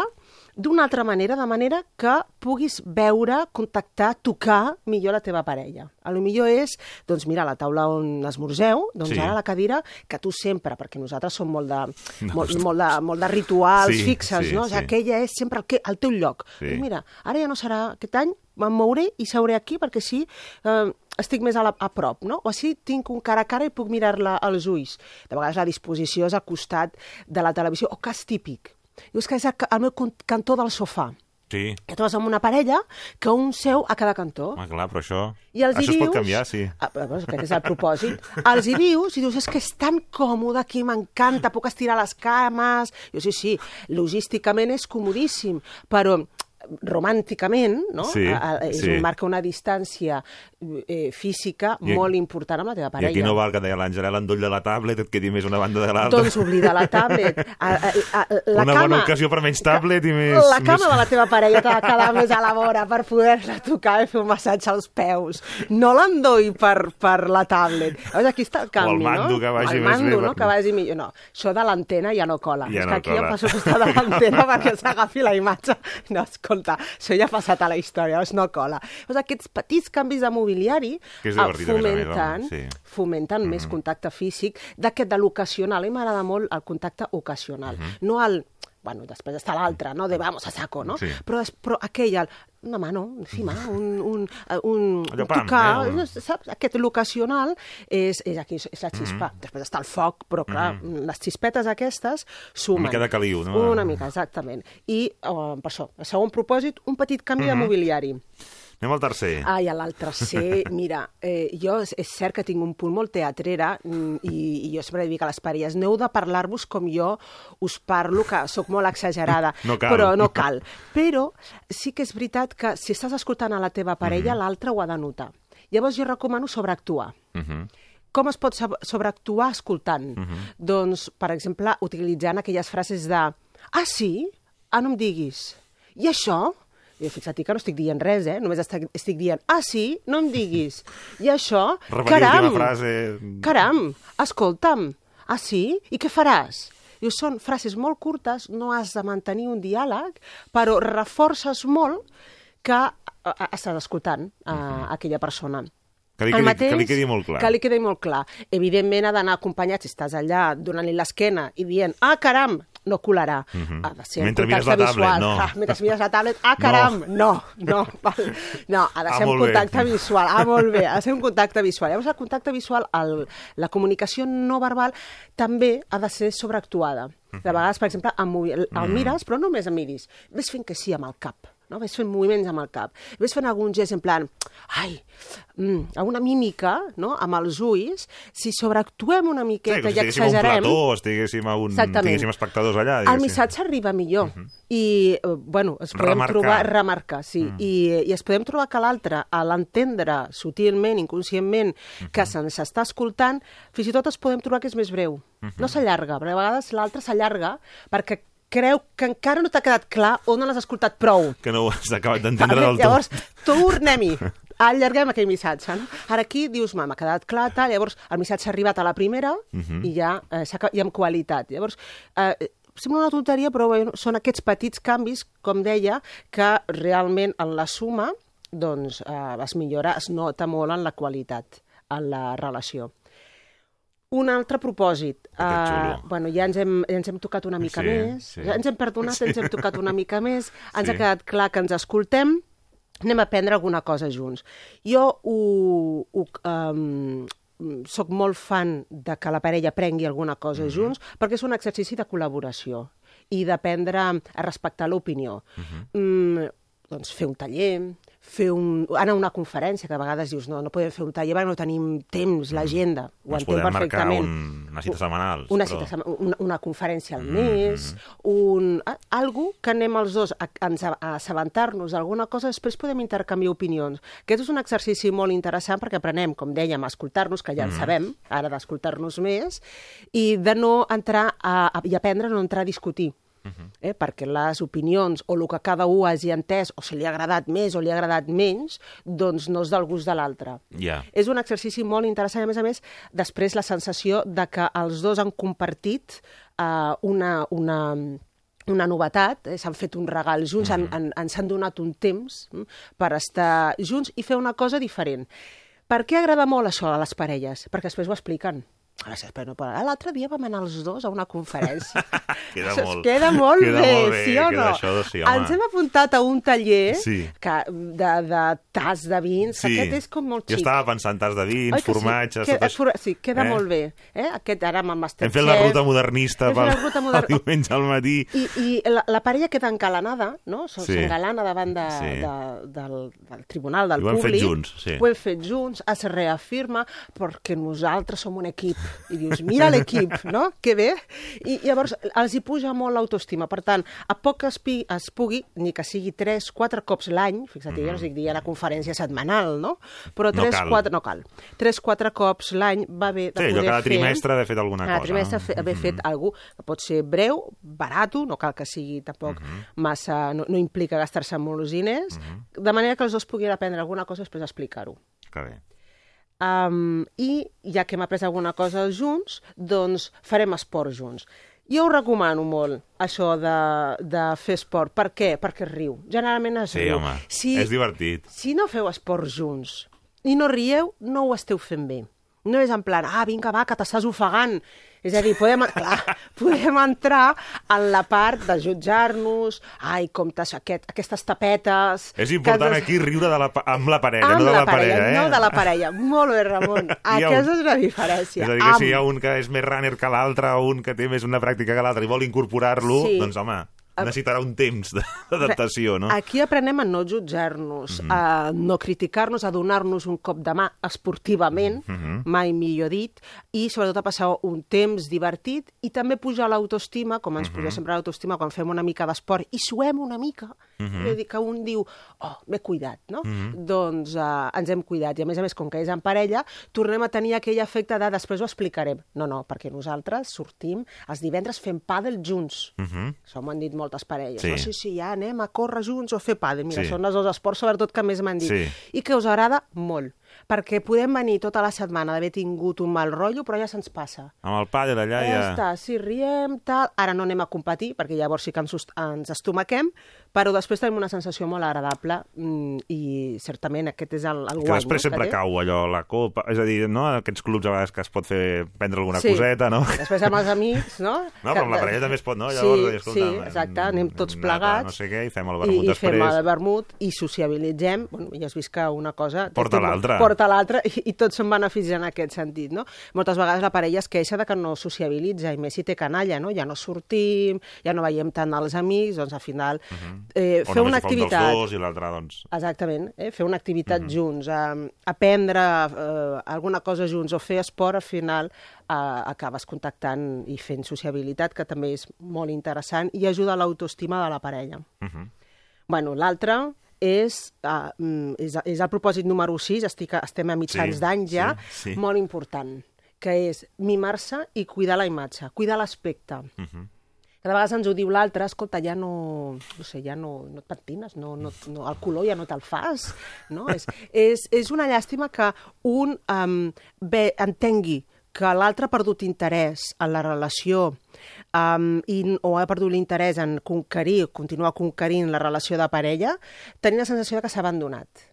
d'una altra manera, de manera que puguis veure, contactar, tocar millor la teva parella. A lo millor és, doncs mira, la taula on esmorzeu, doncs
Sí.
ara la cadira que tu sempre, perquè nosaltres som molt de, molt, molt de, molt de rituals
Sí,
fixes,
sí,
no? O sigui,
sí.
aquella és sempre el, que, el teu lloc.
Sí.
Doncs mira, ara ja no serà aquest any, em mouré i seuré aquí perquè així eh, estic més a, la, a prop, no? O així tinc un cara a cara i puc mirar-la als ulls. De vegades la disposició és al costat de la televisió, o cas típic. Dius que és el, meu cantó del sofà.
Sí.
Que trobes amb una parella que un seu a cada cantó.
Home, clar, però això...
I els
això es
dius...
pot canviar, sí.
Ah, però aquest és el propòsit. els hi dius i dius, és que és tan còmode aquí, m'encanta, puc estirar les cames... Jo, sí, sí, logísticament és comodíssim, però romànticament, no?
Sí,
A- a- és
sí.
un, marca una distància eh, física
I-
molt important amb la teva
I
parella.
aquí no val que deia l'Àngela, l'endoll de la tablet, et quedi més una banda de l'altra.
Doncs oblida la tablet. A, a, a, la
Una
cama,
bona ocasió per menys tablet i més...
La cama
més...
de la teva parella t'ha de quedar més a la vora per poder-la tocar i fer un massatge als peus. No l'endoll per, per la tablet. Llavors aquí està el canvi,
mando
no?
que vagi
el
més
mando,
bé
no?
per-
Que vagi millor. No, això de l'antena ja no cola.
Ja
és
no
que aquí
cola.
em passo costat de l'antena perquè s'agafi la imatge. No, escolta, això ja ha passat a la història, llavors no cola. Llavors aquests petits canvis de mobiliari
Que és
eh, fomenten,
sí.
fomenten més contacte físic d'aquest de l'ocasional. A mi m'agrada molt el contacte ocasional, no el bueno, després està l'altre, no? De vamos a saco, no?
Sí.
Però, des- però aquell, el, una mano, encima, un, un, un,
Allò,
un
pam,
tocar,
eh, un-
no, saps? Aquest l'ocasional és, és aquí, és la xispa. Després està el foc, però clar, les xispetes aquestes sumen.
Una mica de caliu, no?
Una mica, exactament. I, eh, per això, el segon propòsit, un petit canvi de mobiliari.
Anem al tercer.
Ai, a l'altre C, mira, eh, jo és, és cert que tinc un punt molt teatrera mm, i, i jo sempre dic a les parelles, n'heu de parlar-vos com jo us parlo, que sóc molt exagerada,
No cal.
però no cal. Però sí que és veritat que si estàs escoltant a la teva parella,
Mhm.
l'altre ho ha de notar. Llavors jo recomano sobreactuar.
Uh -huh.
Com es pot sobreactuar escoltant?
Mhm.
Doncs, per exemple, utilitzant aquelles frases de ah, sí? Ah, no em diguis. I això? I fixa't que no estic dient res, eh? Només estic, estic dient, ah, sí? No em diguis. I això?
Repetir
caram!
frase.
Caram! Escolta'm. Ah, sí? I què faràs? Diu, són frases molt curtes, no has de mantenir un diàleg, però reforces molt que eh, estàs escoltant a aquella persona.
Que li quedi- que li quedi molt clar.
Que li quedi molt clar. Evidentment ha d'anar acompanyat, si estàs allà donant-li l'esquena i dient, ah, caram, no colarà. Ha de ser
Mhm. Mentre mires
contacte
la tablet,
visual.
no.
Ah, mentre mires la tablet, ah, caram, no, no. val. No, ha de
Ah,
ser un
molt bé.
contacte visual. Ah, molt bé, ha de ser un contacte visual. Llavors, el contacte visual, el, la comunicació no verbal, també ha de ser sobreactuada.
Mhm.
De vegades, per exemple, el, el, el mires, però no només el miris. Ves fent que sí amb el cap. No? Ves fent moviments amb el cap. Ves fent algun gest en plan, ai, mm, alguna mímica, no?, amb els ulls. Si sobreactuem una
Sí,
miqueta
com si
i
estiguéssim a un
exagerem...
plató o estiguéssim, a un,
Exactament.
tinguéssim espectadors allà.
El
diguéssim.
missatge arriba millor. I, eh, bueno, es podem
Remarcar.
trobar... Remarcar, sí. I, I es podem trobar que l'altre, a l'entendre sutilment, inconscientment, que se'ns està escoltant, fins i tot es podem trobar que és més breu. No s'allarga, perquè a vegades l'altre s'allarga perquè creu que encara no t'ha quedat clar o no l'has escoltat prou.
Que no ho has acabat d'entendre del tot.
Llavors, tornem-hi. Allarguem aquell missatge, no? Ara aquí dius, m'ha quedat clar, tal, llavors el missatge ha arribat a la primera
Mhm.
i ja eh, i amb qualitat. Llavors, eh, sembla una tonteria, però bueno, són aquests petits canvis, com deia, que realment en la suma doncs, eh, es millora, es nota molt en la qualitat, en la relació. Un altre propòsit.
Xulo.
bueno, ja ens hem, ja ens hem tocat una mica
Sí,
més,
sí.
ja ens hem perdonat,
Sí.
ens hem tocat una mica més, ens
Sí.
ha quedat clar que ens escoltem, anem a aprendre alguna cosa junts. Jo ho, ho, um, soc molt fan de que la parella prengui alguna cosa
Mhm.
junts, perquè és un exercici de col·laboració i d'aprendre a respectar l'opinió.
Mhm.
mm, doncs fer un taller, fer un, anar a una conferència, que a vegades dius, no, no podem fer un taller perquè no tenim temps, l'agenda, ho
Ens
entenc
podem marcar
perfectament.
un, una cita setmanal.
Una,
però...
cita, una, una conferència al mes, un, a- algo que anem els dos a, a, a assabentar-nos d'alguna cosa, després podem intercanviar opinions. Aquest és un exercici molt interessant perquè aprenem, com dèiem, a escoltar-nos, que ja en sabem, ara d'escoltar-nos més, i de no entrar a, a, i aprendre a no entrar a discutir. Eh? perquè les opinions o el que cada un hagi entès o se li ha agradat més o li ha agradat menys, doncs no és del gust de l'altre.
Ja.
És un exercici molt interessant, a més a més, després la sensació de que els dos han compartit uh, una, una, una novetat, eh? s'han fet un regal junts, han, han, han, s'han donat un temps mm, per estar junts i fer una cosa diferent. Per què agrada molt això a les parelles? Perquè després ho expliquen. Però no, però L'altre dia vam anar els dos a una conferència.
Queda
Això
molt-
queda molt
queda
bé,
molt bé,
sí o no?
això sí, home.
Ens hem apuntat a un taller
Sí.
que, de, de tas de vins, que aquest és com molt
Jo
xic.
estava pensant tas de vins,
Oi
formatges...
Sí,
tot
que,
això.
for, sí, queda
Eh?
molt bé. Eh? Aquest ara amb Masterchef...
Hem fet la ruta modernista pel,
la ruta moder-
el diumenge al matí.
I, i la, la parella queda encalanada, no?
Sí.
S'engalana davant de,
Sí.
de, del, del tribunal, del
I ho hem fet
públic.
junts, sí.
Ho hem fet junts, es reafirma perquè nosaltres som un equip. I dius, mira l'equip, no? Que bé. I llavors els hi puja molt l'autoestima. Per tant, a poc que es, pi, es pugui, ni que sigui 3, 4 cops l'any, fixa't, jo no estic dient a conferència setmanal, no? Però
Mhm. No
3,
cal.
4, no cal. 3, 4 cops l'any va bé de
Sí,
poder
cada
fer...
trimestre haver fet alguna
cada
cosa,
trimestre
no?
fe, haver fet alguna que pot ser breu, barato, no cal que sigui tampoc
Mhm.
massa... No, no implica gastar-se molts diners, de manera que els dos puguin aprendre alguna cosa i després explicar-ho.
Que bé.
Um, I ja que hem après alguna cosa junts, doncs farem esport junts. Jo ho recomano molt, això de, de fer esport. Per què? Perquè es riu. Generalment es
Sí,
riu.
home,
Si,
és divertit.
si no feu esport junts i no rieu, no ho esteu fent bé. No és en plan, ah, vinga, va, que t'estàs ofegant. És a dir, podem, clar, podem entrar en la part de jutjar-nos, ai, com t'has, aquest, aquestes tapetes...
És important
que
aquí riure de la, amb la parella,
amb
no de
la,
la, parella, eh?
no de la parella. Molt bé, Ramon. Aquesta
un-
és la diferència.
És a dir, que
Amb.
si hi ha un que és més runner que l'altre o un que té més una pràctica que l'altre i vol incorporar-lo,
Sí.
doncs, home, necessitarà un temps d'adaptació, no?
Aquí aprenem a no jutjar-nos, a no criticar-nos, a donar-nos un cop de mà esportivament, mai millor dit, i sobretot a passar un temps divertit i també pujar l'autoestima, com ens puja sempre l'autoestima quan fem una mica d'esport i suem una mica. És a dir, que un diu, oh, m'he cuidat, no? Doncs uh, ens hem cuidat. I a més a més, com que és en parella, tornem a tenir aquell efecte de després ho explicarem. No, no, perquè nosaltres sortim els divendres fent pàdel junts. Això m'ho han dit moltes parelles.
Sí.
No, sí, sí, ja anem a córrer junts o a fer pàdel. Mira,
Sí.
són els dos esports, sobretot, que més m'han dit.
Sí.
I que us agrada molt. Perquè podem venir tota la setmana d'haver tingut un mal rotllo, però ja se'ns passa.
Amb el pàdel allà
Ja
ja...
està, sí, riem, tal... Ara no anem a competir, perquè llavors sí que ens, ens estomaquem, però després tenim una sensació molt agradable mm, i certament aquest és el, el
Que
guany.
després
no,
sempre
té.
cau allò, la copa... És a dir, no? Aquests clubs a vegades que es pot fer prendre alguna
Sí.
coseta, no?
Després amb els amics, no?
No, però amb la parella també es pot, no? Llavors,
sí,
escolta,
sí, exacte, anem tots
nata,
plegats.
no sé què, i fem el
i,
vermut
i
després.
fem el vermut i sociabilitzem. Bueno, ja has vist que una cosa...
Porta l'altra.
Porta l'altra i, i tots se'n beneficien en aquest sentit, no? Moltes vegades la parella es queixa de que no sociabilitza, i més si té canalla, no? Ja no sortim, ja no veiem tant els amics, doncs al final eh,
O
fer
només
una activitat...
dos i l'altre, doncs...
Exactament, eh? fer una activitat junts, eh, aprendre eh, alguna cosa junts o fer esport, al final eh, acabes contactant i fent sociabilitat, que també és molt interessant i ajuda a l'autoestima de la parella. bueno, l'altre és, uh, és, és el propòsit número 6, estic, estem a mitjans
Sí,
d'any ja,
sí, sí.
molt important, que és mimar-se i cuidar la imatge, cuidar l'aspecte. Cada vegada ens ho diu l'altre, escolta, ja no, no sé, ja no, no et pentines, no, no, no, el color ja no te'l fas, no? és, és, és una llàstima que un um, bé, entengui que l'altre ha perdut interès en la relació um, i, o ha perdut l'interès en conquerir, continuar conquerint la relació de parella, tenir la sensació de que s'ha abandonat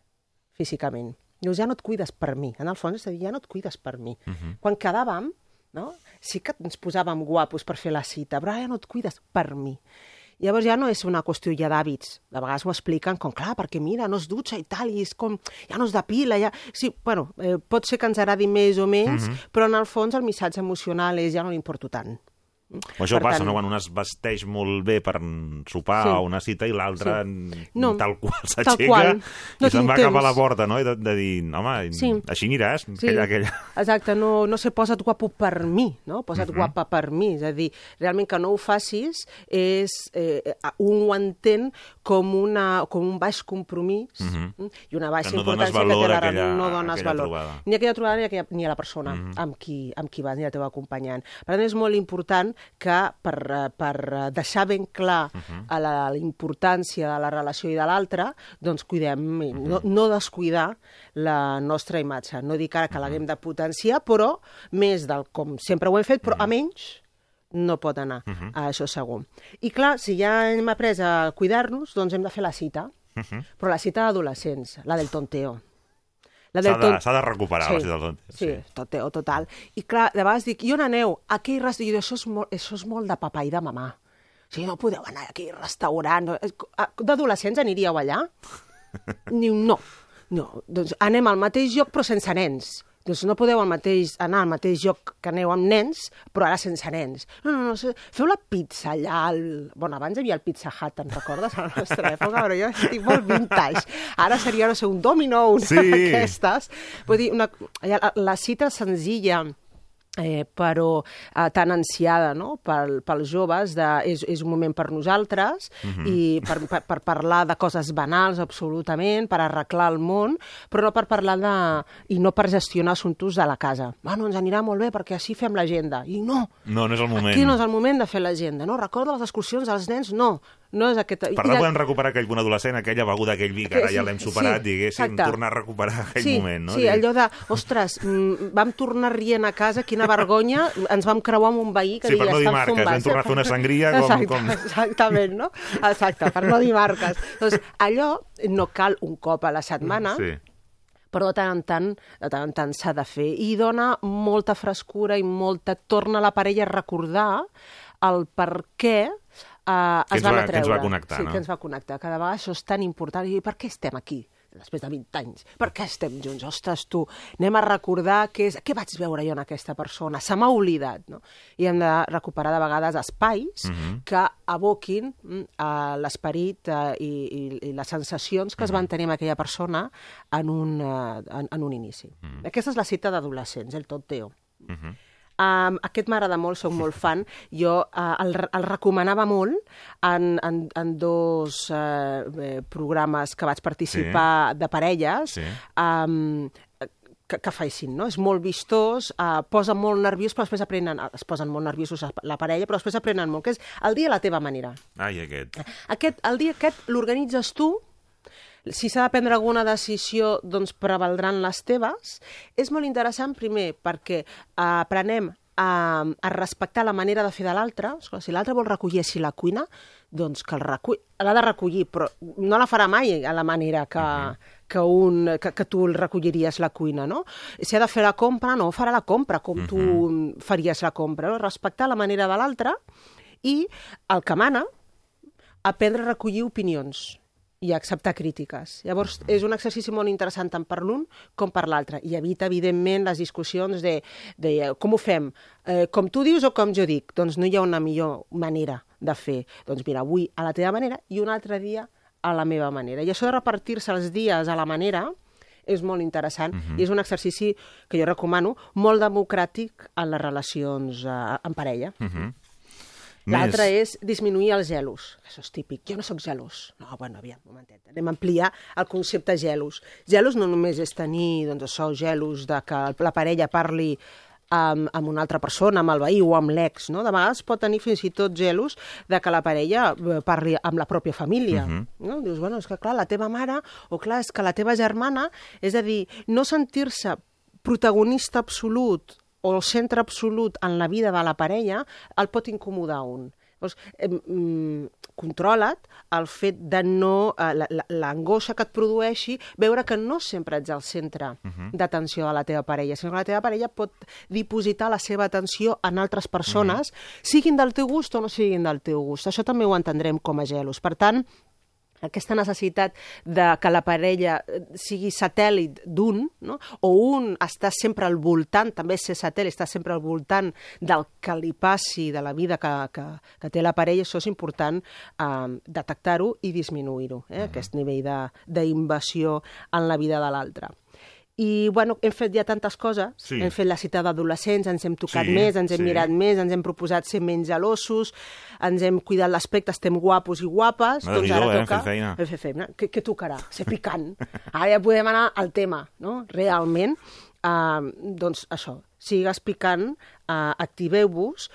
físicament. Dius, ja no et cuides per mi. En el fons és a dir, ja no et cuides per mi. Uh -huh. Quan quedàvem, no? sí que ens posàvem guapos per fer la cita, però ara ja no et cuides per mi. Llavors ja no és una qüestió ja d'hàbits. De vegades ho expliquen com, clar, perquè mira, no es dutxa i tal, i és com, ja no es depila, ja... Sí, bueno, eh, pot ser que ens agradi més o menys, uh -huh. però en el fons el missatge emocional és ja no li importo tant.
O això
Per
passa,
tant-
no? Quan un es vesteix molt bé per sopar
Sí.
a una cita i l'altre
Sí.
no, tal qual s'aixeca.
No
i se'n va cap a
temps.
la porta, no? I de, de dir, home,
Sí.
així aniràs.
Sí,
Aquella, aquella...
exacte, no, no sé, posa't guapo per mi, no? Posa't
Mhm.
guapa per mi, és a dir, realment que no ho facis és, eh, un ho entén com, una, com un baix compromís mm? i una baixa
Mhm. Que no
importància que té la
aquella-
no dones
aquella
valor.
trobada. Mhm.
Ni a aquella trobada ni aquella, ni a la persona amb, qui, amb qui vas, ni a la teva acompanyant. Per tant, és molt important que per, per deixar ben clar
Mhm.
a la, la importància de la relació i de l'altre, doncs cuidem, i
Mhm.
no, no descuidar la nostra imatge. No dic ara que l'haguem de potenciar, però més del com sempre ho hem fet, però a menys no pot anar, uh -huh. això segur. I clar, si ja hem après a cuidar-nos, doncs hem de fer la cita, uh -huh. però la cita d'adolescents, la del tonteo. La
S'ha
del
de,
ton-
s'ha de recuperar la cita del tonteo,
Sí,
sí.
sí, tonteo total. I clar, de vegades dic, i on aneu? A aquell dic, això és, molt, això és molt de papa i de mamà. O sigui, no podeu anar a aquell restaurant. no? És- a- D'adolescents aniríeu allà? Diu, no. No, doncs anem al mateix lloc però sense nens. Doncs no podeu al mateix, anar al mateix lloc que aneu amb nens, però ara sense nens. No, no, no, feu la pizza allà al... Bueno, abans hi havia el Pizza Hut, te'n recordes, a la nostra època? Però jo estic molt vintage. Ara seria, no sé, un domino, una
Sí.
d'aquestes. Vull dir, una, la, la cita senzilla eh, però eh, tan ansiada no? pel, pels joves, de, és, és un moment per nosaltres
Mhm.
i per, per, per parlar de coses banals absolutament, per arreglar el món, però no per parlar de... i no per gestionar assumptes de la casa. Bueno, ens anirà molt bé perquè així fem l'agenda. I no,
No, no és el moment.
aquí no és el moment de fer l'agenda. No, recorda les excursions dels nens? No, no és aquest...
Per tant,
de-
podem recuperar aquell punt adolescent, aquella beguda, aquell vi, que ara
Sí,
ja l'hem superat,
sí,
diguéssim,
exacte.
tornar a recuperar aquell
sí,
moment, no?
Sí,
Dir-
allò de, ostres, mm, vam tornar rient a casa, quina vergonya, ens vam creuar amb un veí que
Sí, per
deia,
no dir
"Estan
marques,
zumbats".
vam tornar a fer una sangria com-
Exacte,
com-
Exactament, no? Exacte, per no dir marques. Doncs allò no cal un cop a la setmana,
Sí.
però de tant en tant, de tant en tant s'ha de fer. I dona molta frescura i molta... Torna la parella a recordar el per què uh,
Que
es
ens
van
va-
atreure.
que ens va connectar,
sí,
no?
que ens va connectar. Cada vegada això és tan important. I per què estem aquí? després de 20 anys. Per què estem junts? Ostres, tu, anem a recordar què, és, què vaig veure jo en aquesta persona. Se m'ha oblidat, no? I hem de recuperar de vegades espais que aboquin a l'esperit eh, i, i, i les sensacions que es van tenir amb aquella persona en un, eh, en, en un inici. Aquesta és la cita d'adolescents, el tonteo. Um, aquest m'agrada molt, sóc molt fan. Jo uh, el, el recomanava molt en, en, en dos uh, eh, programes que vaig participar sí. de parelles.
Sí.
Um, que, que facin, no? És molt vistós, uh, posa molt nerviós, però després aprenen, es posen molt nerviosos la parella, però després aprenen molt, que és el dia a la teva manera.
Ai, aquest.
Aquest, el dia aquest l'organitzes tu, si s'ha de prendre alguna decisió, doncs prevaldran les teves. És molt interessant, primer, perquè eh, aprenem a, a respectar la manera de fer de l'altre. Si l'altre vol recollir així la cuina, doncs que. L'ha de recollir, però no la farà mai a la manera que, que, un, que, que tu el recolliries la cuina, no? Si ha de fer la compra, no farà la compra com tu faries la compra, no? Respectar la manera de l'altre i el que mana, aprendre a recollir opinions i acceptar crítiques. Llavors, és un exercici molt interessant tant per l'un com per l'altre i evita, evidentment, les discussions de, de eh, com ho fem, eh, com tu dius o com jo dic. Doncs no hi ha una millor manera de fer. Doncs mira, avui a la teva manera i un altre dia a la meva manera. I això de repartir-se els dies a la manera és molt interessant uh -huh. i és un exercici que jo recomano molt democràtic en les relacions eh, en parella. Uh -huh. L'altre és disminuir els gelos. Això és típic. Jo no sóc gelós. No, bueno, aviam, un momentet. Anem a ampliar el concepte gelos. Gelos no només és tenir, doncs això, gelos de que la parella parli amb, amb una altra persona, amb el veí o amb l'ex, no? De vegades pot tenir fins i tot gelos de que la parella eh, parli amb la pròpia família. Uh -huh. no? Dius, bueno, és que clar, la teva mare, o clar, és que la teva germana, és a dir, no sentir-se protagonista absolut o el centre absolut en la vida de la parella el pot incomodar un. Llavors, eh, mm, controla't el fet de no... Eh, la- la- l'angoixa que et produeixi veure que no sempre ets el centre uh -huh. d'atenció de la teva parella, sinó que la teva parella pot dipositar la seva atenció en altres persones, uh -huh. siguin del teu gust o no siguin del teu gust. Això també ho entendrem com a gelos. Per tant, aquesta necessitat de que la parella eh, sigui satèl·lit d'un, no? o un està sempre al voltant, també ser satèl·lit, està sempre al voltant del que li passi, de la vida que, que, que té la parella, això és important eh, detectar-ho i disminuir-ho, eh? Uh -huh. aquest nivell de- d'invasió en la vida de l'altre. I, bueno, hem fet ja tantes coses.
Sí.
Hem fet la cita d'adolescents, ens hem tocat
Sí,
més, ens hem
sí.
mirat més, ens hem proposat ser menys gelosos, ens hem cuidat l'aspecte, estem guapos i guapes. doncs
Déu-n'hi-do, eh?
Toca... Hem fet feina. Què, què tocarà? Ser picant. Ara ja podem anar al tema, no? Realment, uh, doncs això, sigues picant, uh, activeu-vos,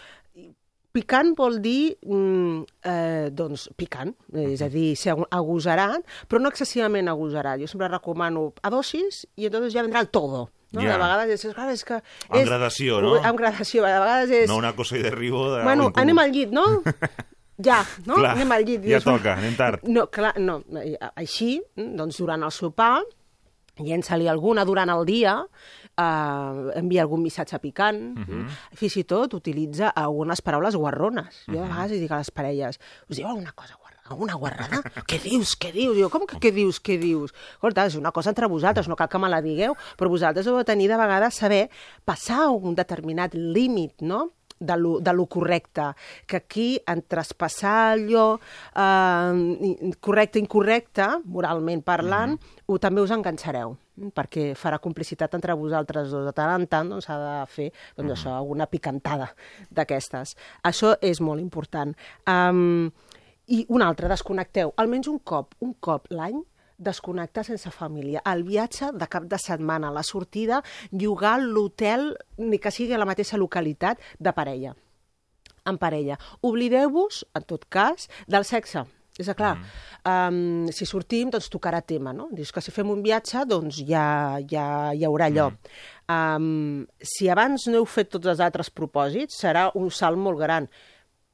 Picant vol dir, mm, eh, doncs, picant, és a dir, ser agosarat, però no excessivament agosarat. Jo sempre recomano a dosis i entonces ja vendrà el todo. No?
Ja.
De vegades és, clar, és que...
Amb
és,
gradació, no?
Amb gradació, de vegades és...
No una cosa i derribo de...
Bueno, anem al llit, no? Ja, no?
Clar,
anem al llit.
ja
Dius,
toca, anem tard.
No, clar, no. Així, doncs, durant el sopar, llença-li alguna durant el dia, eh, envia algun missatge picant, uh
Mhm.
-huh. fins i tot utilitza algunes paraules guarrones. Jo a vegades dic a les parelles, us diu alguna cosa guarrona? Alguna guarrada? què dius, què dius? Jo, com que què dius, què dius? Escolta, és una cosa entre vosaltres, no cal que me la digueu, però vosaltres heu de tenir de vegades saber passar un determinat límit, no?, de lo, de lo correcte, que aquí en traspassar allò eh, correcte incorrecte, moralment parlant, ho, també us enganxareu perquè farà complicitat entre vosaltres dos. De tant en tant doncs, s'ha de fer doncs, això, alguna picantada d'aquestes. Això és molt important. Um, I un altre, desconnecteu. Almenys un cop, un cop l'any, desconnectar sense família. El viatge de cap de setmana, la sortida, llogar l'hotel, ni que sigui a la mateixa localitat, de parella en parella. Oblideu-vos, en tot cas, del sexe. És a clar, mm. um, si sortim, doncs tocarà tema, no? Dius que si fem un viatge, doncs ja, ja hi haurà allò. Mm. Um, si abans no heu fet tots els altres propòsits, serà un salt molt gran.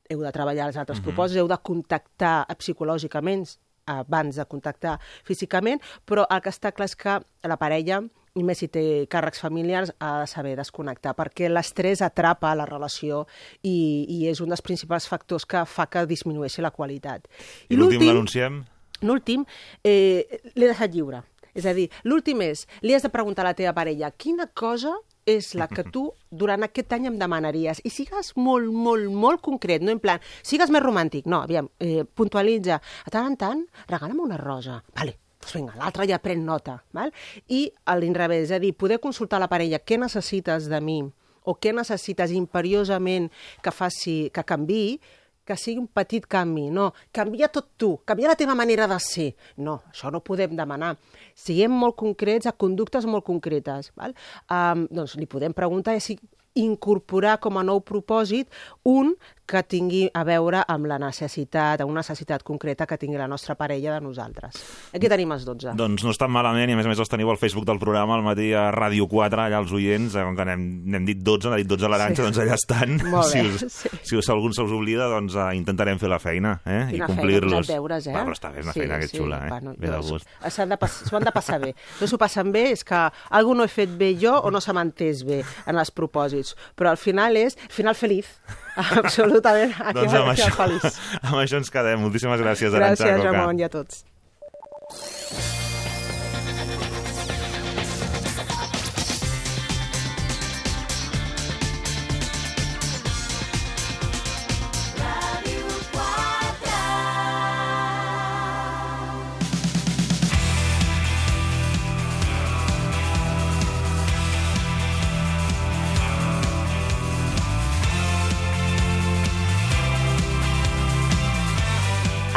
Heu de treballar els altres mm -hmm. propòsits, heu de contactar psicològicament abans de contactar físicament, però el que està clar és que la parella i més si té càrrecs familiars, ha de saber desconnectar, perquè l'estrès atrapa la relació i, i és un dels principals factors que fa que disminueixi la qualitat.
I l'últim l'anunciem?
L'últim, eh, l'he deixat lliure. És a dir, l'últim és, li has de preguntar a la teva parella quina cosa és la que tu durant aquest any em demanaries i sigues molt, molt, molt concret, no en plan, sigues més romàntic, no, aviam, eh, puntualitza, a tant en tant, regala'm una rosa, vale, doncs vinga, l'altre ja pren nota, val? i a l'inrevés, és a dir, poder consultar la parella què necessites de mi o què necessites imperiosament que faci, que canvi, que sigui un petit canvi, no, canvia tot tu, canvia la teva manera de ser. No, això no podem demanar. Siguem molt concrets a conductes molt concretes. Val? Um, doncs li podem preguntar si incorporar com a nou propòsit un que tingui a veure amb la necessitat, amb una necessitat concreta que tingui la nostra parella de nosaltres. Aquí tenim els 12.
Doncs no estan malament, i a més a més els teniu al Facebook del programa, al matí a Ràdio 4, allà els oients, eh, com que n'hem n'hem dit 12, n'ha dit 12 a l'Aranxa,
Sí.
doncs allà estan.
Molt
si, us,
sí.
si us, algun se'ls oblida, doncs uh, intentarem fer la feina, eh?
Quina
I complir-los.
feina, deures, eh?
Va, però està bé, és una feina que és xula, eh?
Bueno,
Ve de
doncs,
gust.
s'han de pas- S'ho han de passar bé. No s'ho passen bé, és que algú no he fet bé jo o no se m'ha entès bé en els propòsits. Però al final és final feliç. Absolutament. Aquí
Doncs amb això,
feliç.
amb això ens quedem. Moltíssimes gràcies, Arantxa
Gràcies. Ramon, i a tots.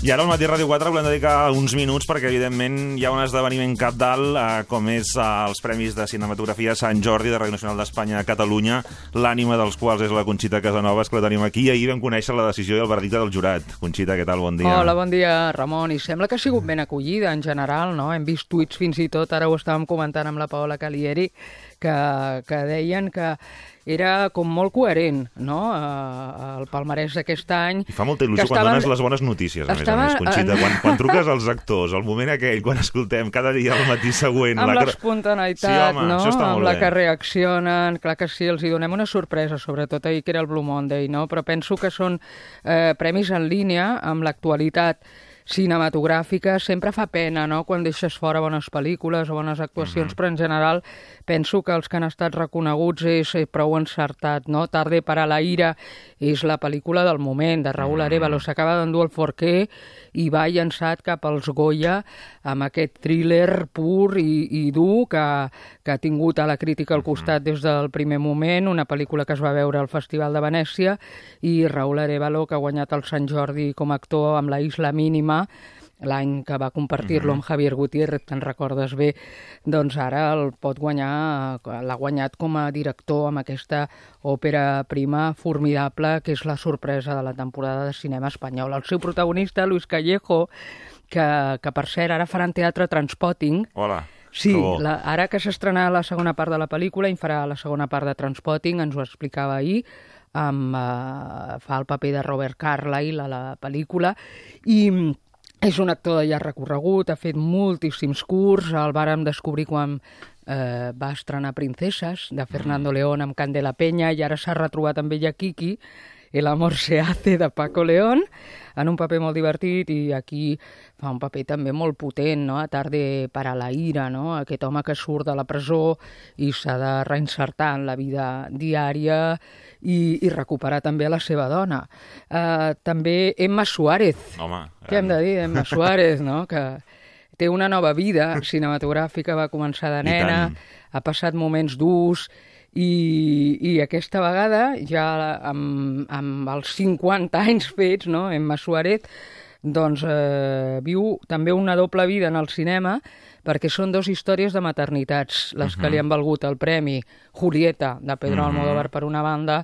I ara al Matí Ràdio 4 volem dedicar uns minuts perquè, evidentment, hi ha un esdeveniment capdalt, eh, com és eh, els Premis de Cinematografia Sant Jordi de Ràdio Nacional d'Espanya a Catalunya, l'ànima dels quals és la Conxita Casanovas, que la tenim aquí. Ahir vam conèixer la decisió i el veredicte del jurat. Conxita, què tal? Bon dia.
Hola, bon dia, Ramon. I sembla que ha sigut ben acollida, en general, no? Hem vist tuits fins i tot, ara ho estàvem comentant amb la Paola Calieri, que, que deien que era com molt coherent, no?, eh, el palmarès d'aquest any.
I fa molta il·lusió
que
quan
estaven-
dones les bones notícies, a
Estava-
més a més, Conxita. Quan, quan truques als actors, el moment aquell, quan escoltem cada dia al matí següent...
amb
la...
l'espontaneïtat,
Sí, home,
no?
això està
amb
molt
la
bé.
que reaccionen, clar que sí, els hi donem una sorpresa, sobretot ahir que era el Blue Monday, no? però penso que són eh, premis en línia amb l'actualitat cinematogràfica, sempre fa pena no? quan deixes fora bones pel·lícules o bones
Mhm.
actuacions, però en general penso que els que han estat reconeguts és eh, prou encertat. No? Tarde para la ira és la pel·lícula del moment, de
Mhm.
Raúl Arevalo, s'acaba d'endur el Forqué i va llançat cap als Goya amb aquest thriller pur i, i dur que, que ha tingut a la crítica al costat des del primer moment, una pel·lícula que es va veure al Festival de Venècia i Raúl Arevalo, que ha guanyat el Sant Jordi com a actor amb la Isla Mínima, l'any que va compartir-lo amb Javier Gutiérrez, te'n recordes bé, doncs ara el pot guanyar, l'ha guanyat com a director amb aquesta òpera prima formidable que és la sorpresa de la temporada de cinema espanyol. El seu protagonista, Luis Callejo, que, que per cert ara faran teatre Transpotting,
Hola.
Sí, la, ara que s'estrenarà la segona part de la pel·lícula, i farà la segona part de Transpotting, ens ho explicava ahir, amb, eh, fa el paper de Robert Carlyle a la pel·lícula, i és un actor de llarg recorregut, ha fet moltíssims curs, el vàrem descobrir quan eh, va estrenar Princeses, de Fernando León amb Candela Peña, i ara s'ha retrobat amb ella Kiki, El amor se hace de Paco León, en un paper molt divertit i aquí fa un paper també molt potent, no? a tarde para la ira, no? aquest home que surt de la presó i s'ha de reinsertar en la vida diària i, i recuperar també la seva dona. Uh, també Emma Suárez,
Home,
què hem de dir d'Emma Suárez, no? que té una nova vida cinematogràfica, va començar de nena, ha passat moments durs i, i aquesta vegada, ja amb, amb els 50 anys fets, no? Emma Suárez, doncs eh, viu també una doble vida en el cinema perquè són dos històries de maternitats, les que li han valgut el premi Julieta, de Pedro Almodóvar per una banda,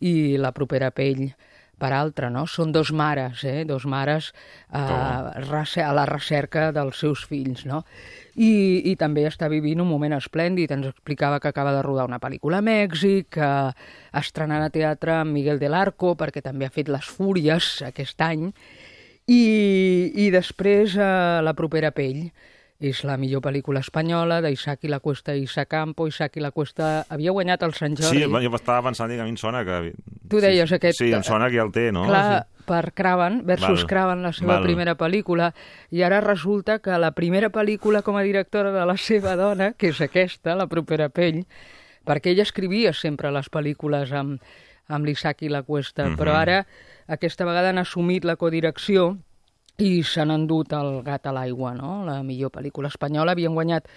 i La propera pell per altra, no? Són dos mares, eh? Dos mares eh, a la recerca dels seus fills, no? I, I també està vivint un moment esplèndid. Ens explicava que acaba de rodar una pel·lícula a Mèxic, que estrenarà teatre amb Miguel del Arco, perquè també ha fet Les Fúries aquest any, i, i després eh, La propera pell és la millor pel·lícula espanyola d'Isaac i la Cuesta i Isaac Campo. Isaac i la Cuesta havia guanyat el Sant Jordi.
Sí, jo estava pensant, dic, a mi em sona que...
Tu deies
sí,
aquest-
Sí, em sona que ja el té, no?
Clar,
Sí.
per Craven versus
Val.
Craven, la seva
Val.
primera pel·lícula, i ara resulta que la primera pel·lícula com a directora de la seva dona, que és aquesta, La propera pell, perquè ella escrivia sempre les pel·lícules amb, amb l'Isaac i la Cuesta,
Mhm.
però ara aquesta vegada han assumit la codirecció i s'han endut el gat a l'aigua, no? La millor pel·lícula espanyola. Havien guanyat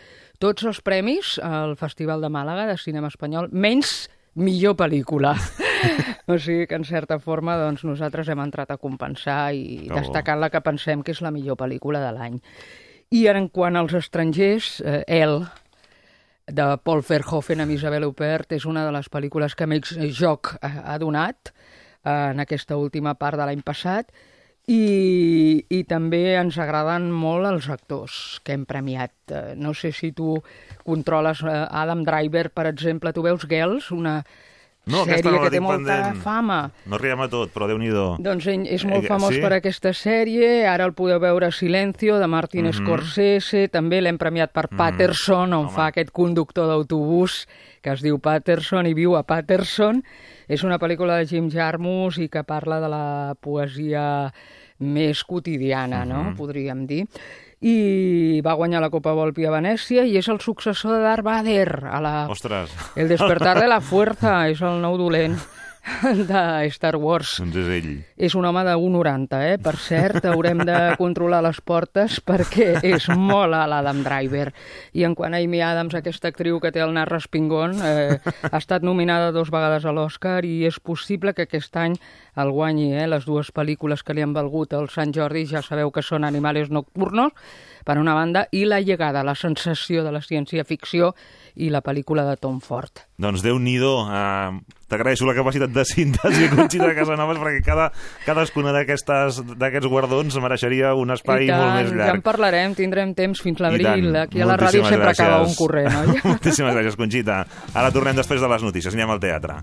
tots els premis al Festival de Màlaga de cinema espanyol, menys millor pel·lícula. o sigui que, en certa forma, doncs, nosaltres hem entrat a compensar i
Que bo.
destacant la que pensem que és la millor pel·lícula de l'any. I en quant als estrangers, eh, El, de Paul Verhoeven amb Isabel Huppert, és una de les pel·lícules que més joc eh, ha donat eh, en aquesta última part de l'any passat i, i també ens agraden molt els actors que hem premiat. Eh, No sé si tu controles eh, Adam Driver, per exemple, tu veus Girls, una
No,
sèrie
no
que té molta
pendent.
fama.
No riem a tot, però déu-n'hi-do.
Doncs ell és molt
Eh,
famós
sí?
per aquesta sèrie, ara el podeu veure Silencio, de Martin
Mhm.
Scorsese, també l'hem premiat per Patterson, on
Home.
fa aquest conductor d'autobús que es diu Patterson i viu a Patterson. És una pel·lícula de Jim Jarmusch i que parla de la poesia més quotidiana, no?,
Mhm.
podríem dir. I va guanyar la Copa Volpi a Venècia i és el successor de Darth Vader a la
Ostres.
el despertar de la fuerza és el nou dolent. de Star Wars.
Doncs és ell.
És un home de 1,90, eh? Per cert, haurem de controlar les portes perquè és molt a l'Adam Driver. I en quant a Amy Adams, aquesta actriu que té el nas respingón, eh, ha estat nominada dos vegades a l'Oscar i és possible que aquest any el guanyi, eh? Les dues pel·lícules que li han valgut el Sant Jordi, ja sabeu que són Animales Nocturnos, per una banda, i La llegada, la sensació de la ciència-ficció i la pel·lícula de Tom Ford.
Doncs Déu-n'hi-do. Uh, T'agraeixo la capacitat de síntesi, Conxita Casanovas, perquè cada, cadascuna d'aquests guardons mereixeria un espai
I tant,
molt més
ja
llarg.
en parlarem, tindrem temps fins l'abril. Aquí a la ràdio sempre acaba
gràcies.
un corrent, oi?
Moltíssimes gràcies, Conxita. Ara tornem després de les notícies. Anem al teatre.